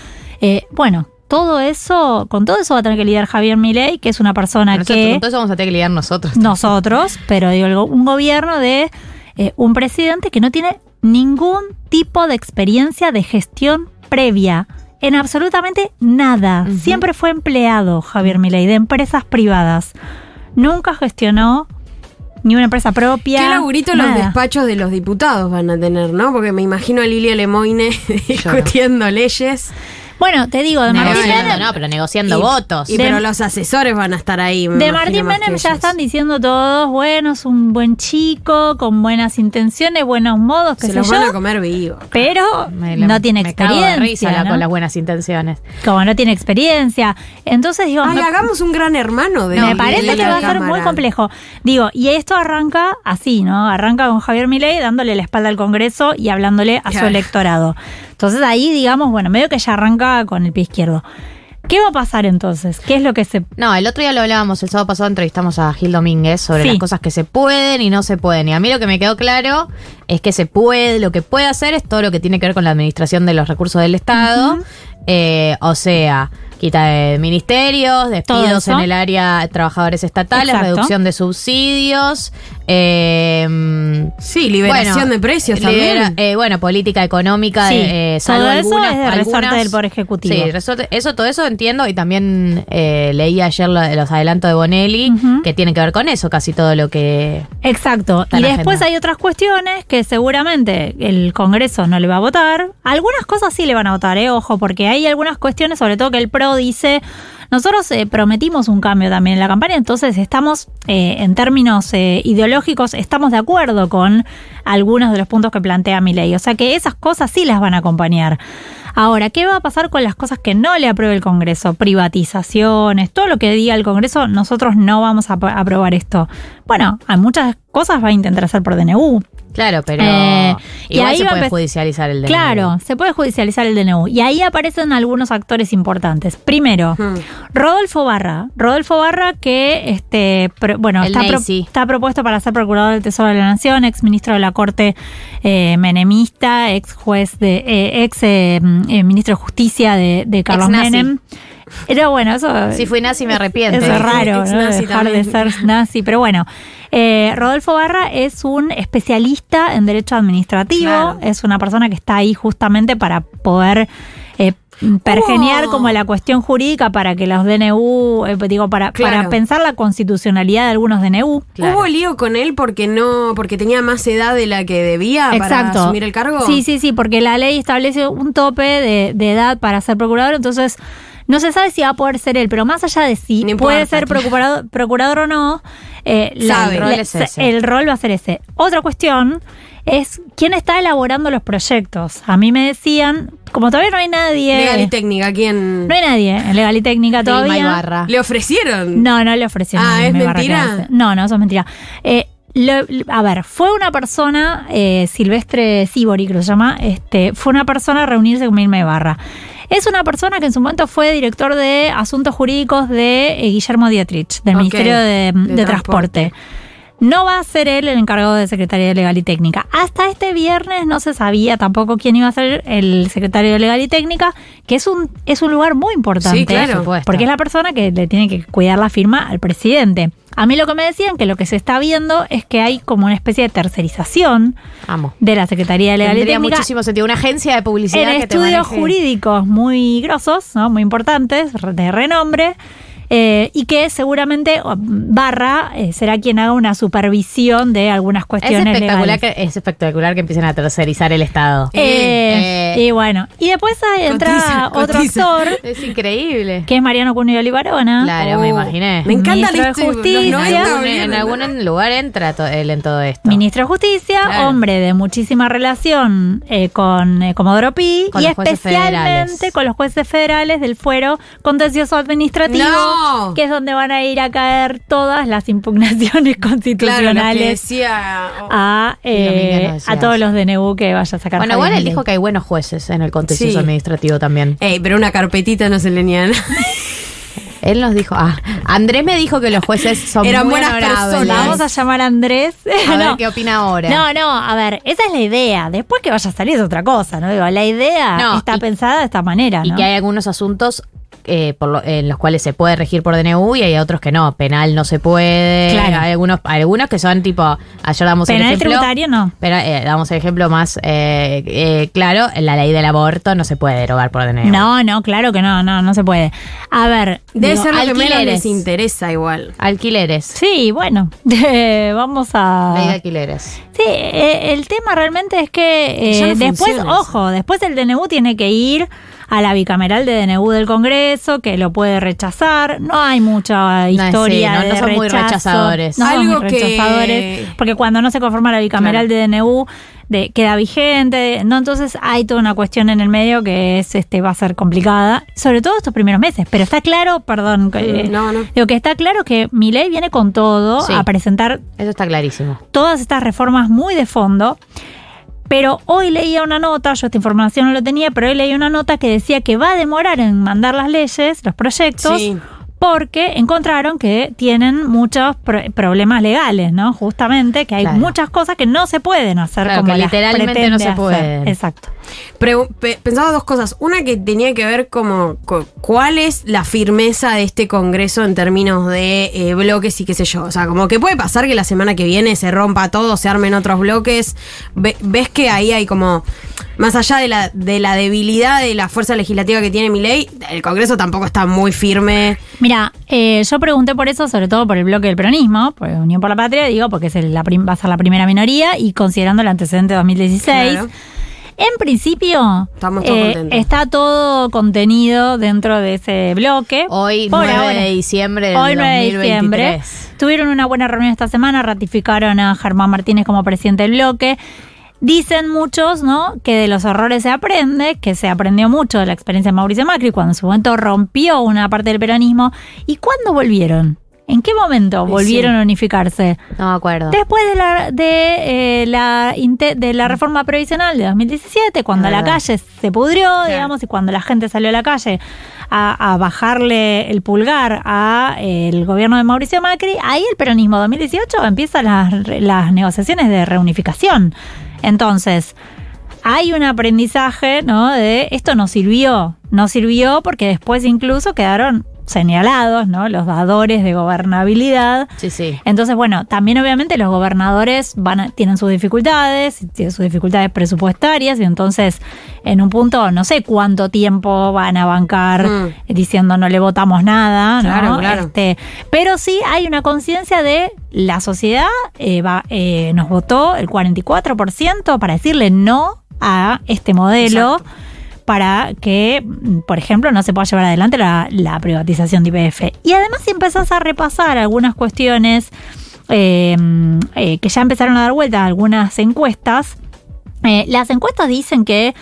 Eh, bueno, todo eso, con todo eso va a tener que lidiar Javier Milei, que es una persona Nosotros, que con todo eso vamos a tener que lidiar nosotros. nosotros, pero digo, un gobierno de eh, un presidente que no tiene ningún tipo de experiencia de gestión previa. En absolutamente nada. Siempre fue empleado Javier Milei de empresas privadas. Nunca gestionó ni una empresa propia. ¿Qué laburito los despachos de los diputados van a tener, no? Porque me imagino a Lilia Lemoine *laughs* discutiendo leyes. Bueno, te digo, de Martín Negociando, Menem- no, pero negociando Y- votos. Y, De- pero los asesores van a estar ahí. me De Martín más Menem que ya están diciendo todos, bueno, es un buen chico, con buenas intenciones, buenos modos, qué Se sé los yo. van a comer vivos. Pero Me la- no tiene me cago de experiencia. risa la- ¿no? con las buenas intenciones. Como no tiene experiencia. Entonces digo, Ay, hagamos un gran hermano de me parece que va a ser muy complejo. Digo, y esto arranca así, ¿no? Arranca con Javier Milei dándole la espalda al Congreso y hablándole a su electorado. Entonces ahí, digamos, bueno, medio que ya arranca con el pie izquierdo. ¿Qué va a pasar entonces? ¿Qué es lo que se No, el otro día lo hablábamos, el sábado pasado entrevistamos a Gil Domínguez sobre Sí. las cosas que se pueden y no se pueden. Y a mí lo que me quedó claro es que se puede, lo que puede hacer es todo lo que tiene que ver con la administración de los recursos del Estado. Eh, o sea, quita de ministerios, despidos en el área de trabajadores estatales, Exacto. reducción de subsidios. eh, Sí, liberación bueno, de precios libera- también. eh, bueno, política económica, Sí, eh, salvo todo eso algunas- es de resorte algunas- del Poder Ejecutivo. Sí, resorte- eso, todo eso entiendo y también eh, leí ayer lo- los adelantos de Bonelli que tiene que ver con eso, casi todo lo que... Exacto. Y después agenda. hay otras cuestiones que seguramente el Congreso no le va a votar. Algunas cosas sí le van a votar, eh, ojo, porque hay algunas cuestiones, sobre todo que el PRO dice, nosotros eh, prometimos un cambio también en la campaña, entonces estamos, eh, en términos eh, ideológicos, estamos de acuerdo con algunos de los puntos que plantea mi ley. O sea que esas cosas sí las van a acompañar. Ahora, ¿qué va a pasar con las cosas que no le apruebe el Congreso? Privatizaciones, todo lo que diga el Congreso, nosotros no vamos a ap- aprobar esto. Bueno, hay muchas cosas va a intentar hacer por DNU. Claro, pero Eh, y igual ahí se puede judicializar el DNU. Claro, se puede judicializar el DNU. Y ahí aparecen algunos actores importantes. Primero, Hmm. Rodolfo Barra. Rodolfo Barra que, este, pro- bueno, está, pro- Nacy. está propuesto para ser procurador del Tesoro de la Nación, ex ministro de la Corte eh, menemista, ex juez de, eh, ex eh, mm, eh, ministro de Justicia de, de Carlos. Menem. Era bueno, eso. Si fui nazi me arrepiento. Eso es raro, dejar de ser nazi. Pero bueno, eh, Rodolfo Barra es un especialista en derecho administrativo. Claro. Es una persona que está ahí justamente para poder eh, pergeniar Hubo- como la cuestión jurídica para que los DNU, eh, digo, para, Claro. para pensar la constitucionalidad de algunos DNU. Claro. ¿Hubo lío con él porque no, porque tenía más edad de la que debía para asumir el cargo? Sí, sí, sí, porque la ley establece un tope de, de edad para ser procurador, entonces No se sabe si va a poder ser él, pero más allá de si No puede importa, ser procurador, procurador o no, eh, la-. El rol la- es ese. el rol va a ser ese. Otra cuestión es quién está elaborando los proyectos. A mí me decían, como todavía no hay nadie, Legal y técnica, ¿quién? no hay nadie en legal y técnica todavía. Ibarra. ¿Le ofrecieron? No, no le ofrecieron. Ah, ¿es mentira? No, no, eso es mentira. Eh, lo- a ver, fue una persona, eh, Silvestre Sibori, creo que se llama, este, fue una persona a reunirse con Vilma Ibarra. Es una persona que en su momento fue director de asuntos jurídicos de eh, Guillermo Dietrich, del Ministerio de, de de Transporte. No va a ser él el encargado de Secretaría de Legal y Técnica. Hasta este viernes no se sabía tampoco quién iba a ser el secretario de Legal y Técnica, que es un, es un lugar muy importante. Sí, claro. Porque es la persona que le tiene que cuidar la firma al presidente. A mí lo que me decían, que lo que se está viendo es que hay como una especie de tercerización Amo. de la Secretaría de Legal y Tendría Técnica muchísimo sentido. Una agencia de publicidad en que estudios jurídicos muy grosos, ¿no? muy importantes, de renombre. Eh, y que seguramente oh, Barra eh, será quien haga una supervisión de algunas Es cuestiones espectacular, legales. que, es espectacular que empiecen a tercerizar el Estado. Eh, Eh, y bueno, y después entra Cotiza, otro cotiza. actor, Es increíble. que es Mariano Cunio Olivarona. Claro, Oh, me imaginé. Me encanta Ministro de este- los Justicia. 90 En algún, bien. en algún lugar entra to- él en todo esto. Ministro de Justicia, Claro. hombre de muchísima relación eh, con eh, Comodoro Pi Con y especialmente federales. con los jueces federales del fuero contencioso administrativo, No. Que es donde van a ir a caer todas las impugnaciones *laughs* Claro, lo que constitucionales decía. oh, a, eh, a todos los DNU que vaya a sacar. Bueno, igual él dijo que hay buenos jueces en el contencioso Sí. administrativo también. Ey, pero una carpetita no se le niega. *laughs* Él nos dijo, ah, Andrés me dijo que los jueces son Eran muy buenas honorables. personas. Vamos a llamar a Andrés. A *laughs* ver No. qué opina ahora. No, no, a ver, esa es la idea. Después que vaya a salir es otra cosa, ¿no? Digo, la idea No, está y- pensada de esta manera, Y ¿no? que hay algunos asuntos eh, por lo- en los cuales se puede regir por DNU y hay otros que no. Penal no se puede. Claro. Hay algunos, hay algunos que son tipo, ayer damos el Penal ejemplo. tributario no. Pero eh, damos el ejemplo más eh, eh, claro, la ley del aborto no se puede derogar por DNU. No, no, claro que no, no, no se puede. A ver, Debe digo, ser lo que menos alquileres. les interesa igual. Alquileres. Sí, bueno, *laughs* vamos a... Ley de alquileres. Sí, eh, el tema realmente es que eh, no después, funciona ojo, después el DNU tiene que ir a la bicameral de DNU del Congreso, que lo puede rechazar. No hay mucha historia. sí, no- no de son muy rechazo. rechazadores. No son Algo que- rechazadores. Porque cuando no se conforma la bicameral de DNU, de, queda vigente. No, entonces hay toda una cuestión en el medio que es este va a ser complicada, sobre todo estos primeros meses. Pero está claro, perdón, eh, no, no. Digo que está claro que mi ley viene con todo Sí. a presentar Eso está clarísimo. todas estas reformas muy de fondo. Pero hoy leía una nota, yo esta información no lo tenía, pero hoy leía una nota que decía que va a demorar en mandar las leyes, los proyectos, Sí. Porque encontraron que tienen muchos pro- problemas legales, ¿no? Justamente, que hay Claro. muchas cosas que no se pueden hacer Claro, como que las literalmente no se pueden. Exacto. Pensaba dos cosas. Una que tenía que ver como co- cuál es la firmeza de este Congreso en términos de eh, bloques y qué sé yo. O sea, como que puede pasar que la semana que viene se rompa todo, se armen otros bloques. Ve- ves que ahí hay como, más allá de la, de la debilidad de la fuerza legislativa que tiene mi ley, el Congreso tampoco está muy firme. Mira, eh, yo pregunté por eso, sobre todo por el bloque del peronismo, por Unión por la Patria, digo, porque es el- la prim- va a ser la primera minoría y considerando el antecedente de 2016. Claro. En principio, Estamos todos eh, contentos. está todo contenido dentro de ese bloque. Hoy, Por 9 ahora. de diciembre del Hoy 9 de 2023. diciembre. Tuvieron una buena reunión esta semana, ratificaron a Germán Martínez como presidente del bloque. Dicen muchos, ¿no? Que de los errores se aprende, que se aprendió mucho de la experiencia de Mauricio Macri cuando en su momento rompió una parte del peronismo. ¿Y cuándo volvieron? ¿En qué momento volvieron sí. a unificarse? No me acuerdo. Después de la, de, eh, la, inte- de la reforma previsional de 2017, cuando la calle se pudrió, digamos, y cuando la gente salió a la calle a, a bajarle el pulgar al gobierno de Mauricio Macri, ahí el peronismo 2018 empieza las, las negociaciones de reunificación. Entonces, hay un aprendizaje, ¿no? De esto no sirvió, no sirvió porque después incluso quedaron señalados, ¿no? Los dadores de gobernabilidad. Sí, sí. Entonces, bueno, también obviamente los gobernadores van a- tienen sus dificultades, tienen sus dificultades presupuestarias y entonces en un punto no sé cuánto tiempo van a bancar Mm. diciendo no le votamos nada, ¿no? Claro, claro. Este, pero sí hay una conciencia de la sociedad eh, va- eh, nos votó el 44% para decirle no a este modelo. Exacto. Para que, mm, por ejemplo, no se pueda llevar adelante la, privatización de IPF. Y además si empezás a repasar algunas cuestiones eh, eh, que ya empezaron a dar vuelta a algunas encuestas, eh, las encuestas dicen que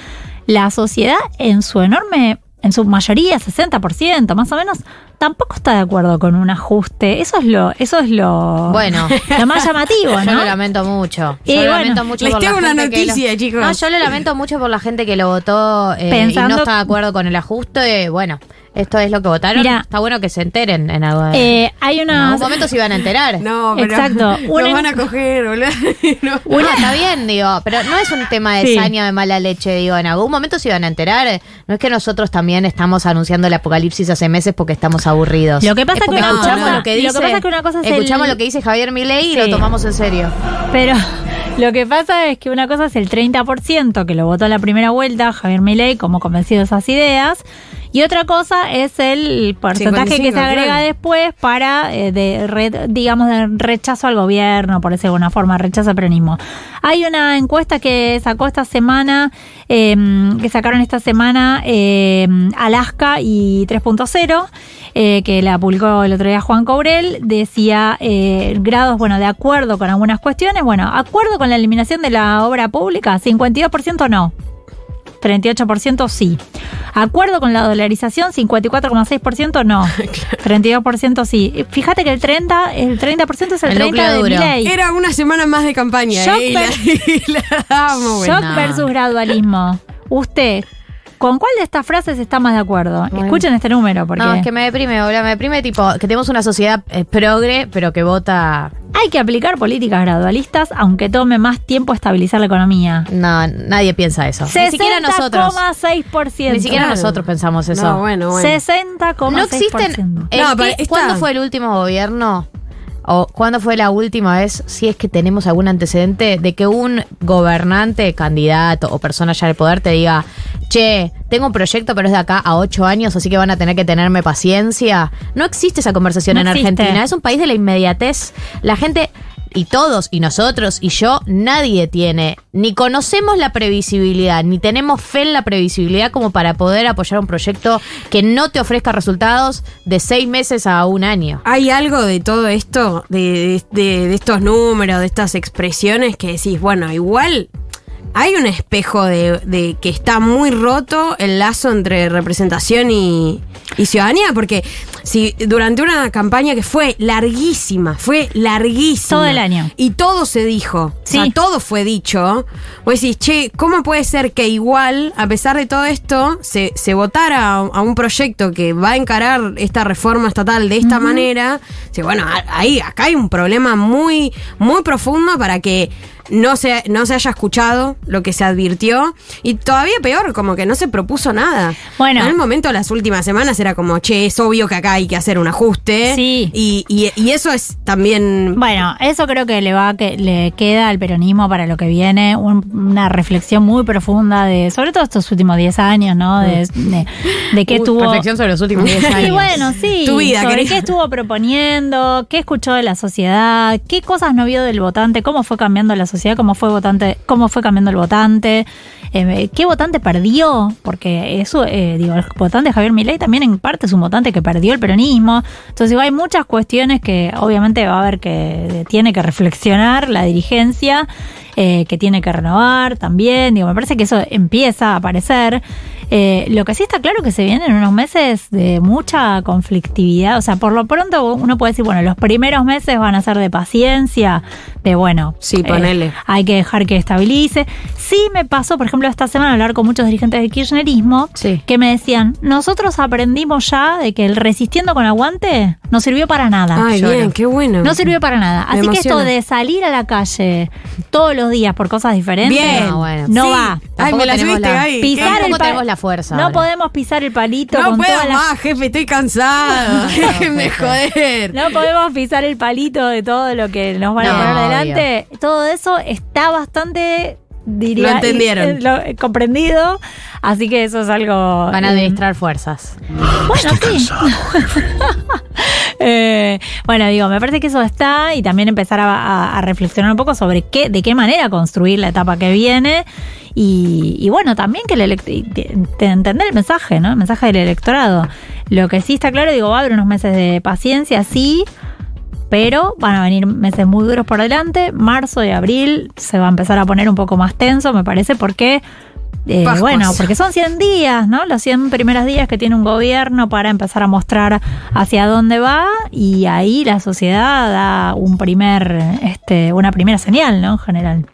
la sociedad en su enorme, en su mayoría, 60% más o menos, tampoco está de acuerdo con un ajuste. Eso es lo, eso es lo, Bueno. *laughs* lo más llamativo, *laughs* Yo lo ¿no? lamento mucho. Yo Y lo bueno, lamento mucho les por la tengo una gente que lo- noticia, chicos. No, yo lo lamento mucho por la gente que lo votó eh, y Pensando- no está de acuerdo con el ajuste. Bueno, esto es lo que votaron. Mira. está bueno que se enteren en algo. Eh, hay en una algún momento se iban a enterar. No, pero Exacto. *laughs* Nos Una- van a coger, boludo. *laughs* No. Una está bien, digo, pero no es un tema de Sí. saña de mala leche, digo, en algún momento se iban a enterar. No es que nosotros también estamos anunciando el apocalipsis hace meses porque estamos aburridos. Lo que pasa es que escuchamos cosa- lo que lo que dice, que una cosa es escuchamos el- lo que dice Javier Milei y Sí. lo tomamos en serio. Pero *laughs* lo que pasa es que una cosa es el 30% que lo votó en la primera vuelta, Javier Milei, como convencido de esas ideas, y otra cosa es el porcentaje que 55, se agrega claro. después para, eh, de re- digamos, de rechazo al gobierno, por decirlo de alguna forma, rechazo al peronismo. Hay una encuesta que sacó esta semana, eh, que sacaron esta semana eh, Alaska y 3.0, eh, que la publicó el otro día Juan Cobrel, decía eh, grados, bueno, de acuerdo con algunas cuestiones, bueno, acuerdo con la eliminación de la obra pública, 52% no. 38% sí. Acuerdo con la dolarización, 54,6% no. *laughs* 32% sí. Fíjate que el 30, el 30% es el, El 30 núcleo de duro. Milei. Era una semana más de campaña. Shock eh, y la, *laughs* y la dábamos, Shock versus gradualismo. Usted, ¿con cuál de estas frases está más de acuerdo? Bueno. Escuchen este número porque No, es que me deprime, boludo, me deprime tipo que tenemos una sociedad eh, progre, pero que vota... hay que aplicar políticas gradualistas aunque tome más tiempo estabilizar la economía. No, nadie piensa eso. Ni siquiera nosotros. 60,6%. Ni siquiera Claro. nosotros pensamos eso. No, bueno, bueno. 60,6%. No existen. ¿en No, qué- pero está- ¿Cuándo fue el último gobierno? ¿O cuándo fue la última vez, si es que tenemos algún antecedente, de que un gobernante, candidato o persona ya del poder te diga, che, tengo un proyecto, pero es de acá a ocho años, así que van a tener que tenerme paciencia? No existe esa conversación No en existe. Argentina. Es un país de la inmediatez. La gente. Y todos, y nosotros, y yo, nadie tiene, ni conocemos la previsibilidad, ni tenemos fe en la previsibilidad como para poder apoyar un proyecto que no te ofrezca resultados de seis meses a un año. Hay algo de todo esto, de, de- de estos números, de estas expresiones que decís, bueno, igual hay un espejo de, de que está muy roto el lazo entre representación y, y ciudadanía, porque si durante una campaña que fue larguísima, fue larguísima. Todo el año. Y todo se dijo. Sí. O sea, todo fue dicho. Vos decís, che, ¿cómo puede ser que igual, a pesar de todo esto, se, se votara a, a un proyecto que va a encarar esta reforma estatal de esta manera? Sí, bueno, ahí, acá hay un problema muy, muy profundo para que no se, no se haya escuchado lo que se advirtió. Y todavía peor, como que no se propuso nada. Bueno. En el momento, las últimas semanas era como, che, es obvio que acá hay que hacer un ajuste. Sí. Y, y- y eso es también Bueno, eso creo que le va que le queda al peronismo para lo que viene, un- una reflexión muy profunda de, sobre todo estos últimos 10 años, ¿no? De, de, de qué Uy, tuvo. Reflexión sobre los últimos 10 *laughs* años. Y bueno, sí. Tu vida, sobre qué estuvo proponiendo, qué escuchó de la sociedad, qué cosas no vio del votante, cómo fue cambiando la sociedad, cómo fue votante, cómo fue cambiando el votante, eh, qué votante perdió, porque eso, eh, digo, el votante Javier Milei también en parte es un votante que perdió el peronismo. Entonces, digo, hay muchas cuestiones que obviamente va a haber que tiene que reflexionar la dirigencia, eh, que tiene que renovar también. Digo, me parece que eso empieza a aparecer. Eh, lo que sí está claro que se vienen unos meses de mucha conflictividad. O sea, por lo pronto uno puede decir, bueno, los primeros meses van a ser de paciencia, de bueno. Sí, eh, ponele. hay que dejar que estabilice. Sí me pasó, por ejemplo, esta semana hablar con muchos dirigentes del kirchnerismo Sí. que me decían, nosotros aprendimos ya de que el resistiendo con aguante no sirvió para nada. Ay, bien, qué bueno. No sirvió para nada. Me Así que esto de salir a la calle todos los días por cosas diferentes Bien. No, bueno. no Sí. va. Ay, me la subiste, la- Gaby. Pisar el tenemos la fuerza. No ahora. podemos pisar el palito No con puedo todas las- más, jefe, estoy cansado. *laughs* Déjenme joder. No podemos pisar el palito de todo lo que nos van a poner adelante. Todo eso está bastante diría, Lo entendieron. *laughs* lo- eh, comprendido. Así que eso es algo. Van a eh, administrar fuerzas. Bueno, sí. *laughs* Eh, bueno, digo, me parece que eso está y también empezar a, reflexionar un poco sobre qué, de qué manera construir la etapa que viene Y, bueno, también que el entender el mensaje, ¿no? El mensaje del electorado. Lo que sí está claro, digo, va a haber unos meses de paciencia, sí, pero van a venir meses muy duros por delante. Marzo y abril se va a empezar a poner un poco más tenso, me parece, porque. Eh, bueno, porque son 100 días, ¿no? Los 100 primeros días que tiene un gobierno para empezar a mostrar hacia dónde va y ahí la sociedad da un primer, este, una primera señal, ¿no? En general.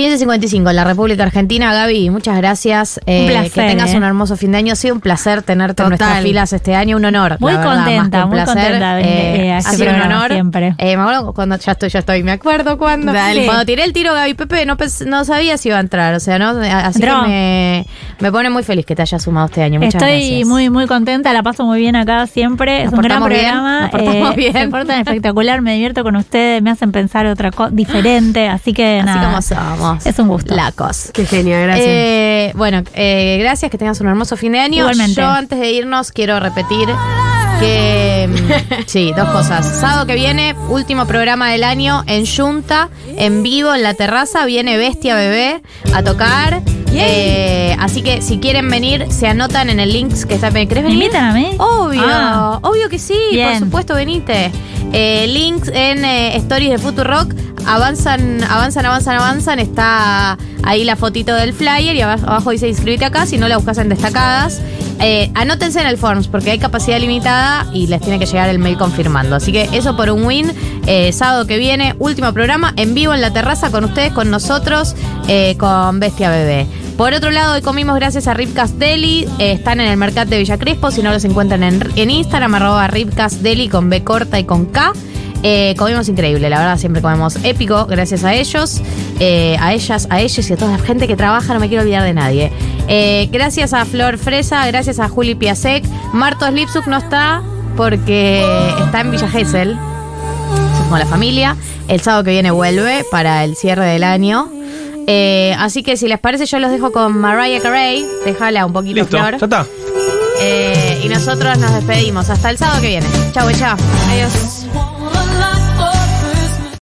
1555 en la República Argentina. Gaby, muchas gracias. Eh, Un placer, Que tengas eh. un hermoso fin de año. Ha sido un placer tenerte en nuestras filas este año. Un honor. Muy verdad, contenta, un muy placer. contenta eh, ha este sido un honor. siempre. Eh, me acuerdo cuando ya estoy, ya estoy. Me acuerdo cuando. Dale. Cuando tiré el tiro, Gaby Pepe, no, no sabía si iba a entrar. O sea, ¿no? Así que me, me pone muy feliz que te hayas sumado este año. Muchas Estoy gracias. muy, muy contenta, la paso muy bien acá siempre. Nos es un gran bien, programa. eh, nos portamos bien. Se portan espectacular, me divierto con ustedes, me hacen pensar otra cosa diferente. Así que Así nada. como somos. Es un gusto. Lacos. Qué genial, gracias. Eh, bueno, eh, gracias, que tengas un hermoso fin de año. Igualmente. Yo antes de irnos quiero repetir que mm, *laughs* sí, dos cosas. Sábado que viene, último programa del año en Junta, en vivo en la terraza, viene Bestia Bebé a tocar. Eh, así que si quieren venir, se anotan en el link que está. ¿Querés ¿Me venir? invitan a mí? Obvio, Ah. obvio que sí, por supuesto, venite. Eh, links en eh, Stories de Futurock. Avanzan, avanzan, avanzan, avanzan. Está ahí la fotito del flyer y abajo, abajo dice inscribite acá. Si no, la buscas en destacadas. Eh, anótense en el Forms porque hay capacidad limitada y les tiene que llegar el mail confirmando. Así que eso por un win. Eh, sábado que viene, último programa en vivo en la terraza con ustedes, con nosotros, eh, con Bestia Bebé. Por otro lado, hoy comimos gracias a Ripcast Deli. Eh, están en el mercado de Villa Crespo. Si no los encuentran en, en Instagram, arroba Ripcast Deli con B corta y con K. Eh, comimos increíble, la verdad, siempre comemos épico, gracias a ellos, eh, a ellas, a ellos y a toda la gente que trabaja, no me quiero olvidar de nadie. Gracias a Flor Fresa, gracias a Juli Piasek. Martos Lipsuk no está porque está en Villa Gesell, con la familia. El sábado que viene vuelve para el cierre del año. Eh, así que si les parece, yo los dejo con Mariah Carey. Déjala un poquito, Listo, Flor. ya está. Eh, y nosotros nos despedimos. Hasta el sábado que viene. Chau, chao. Adiós.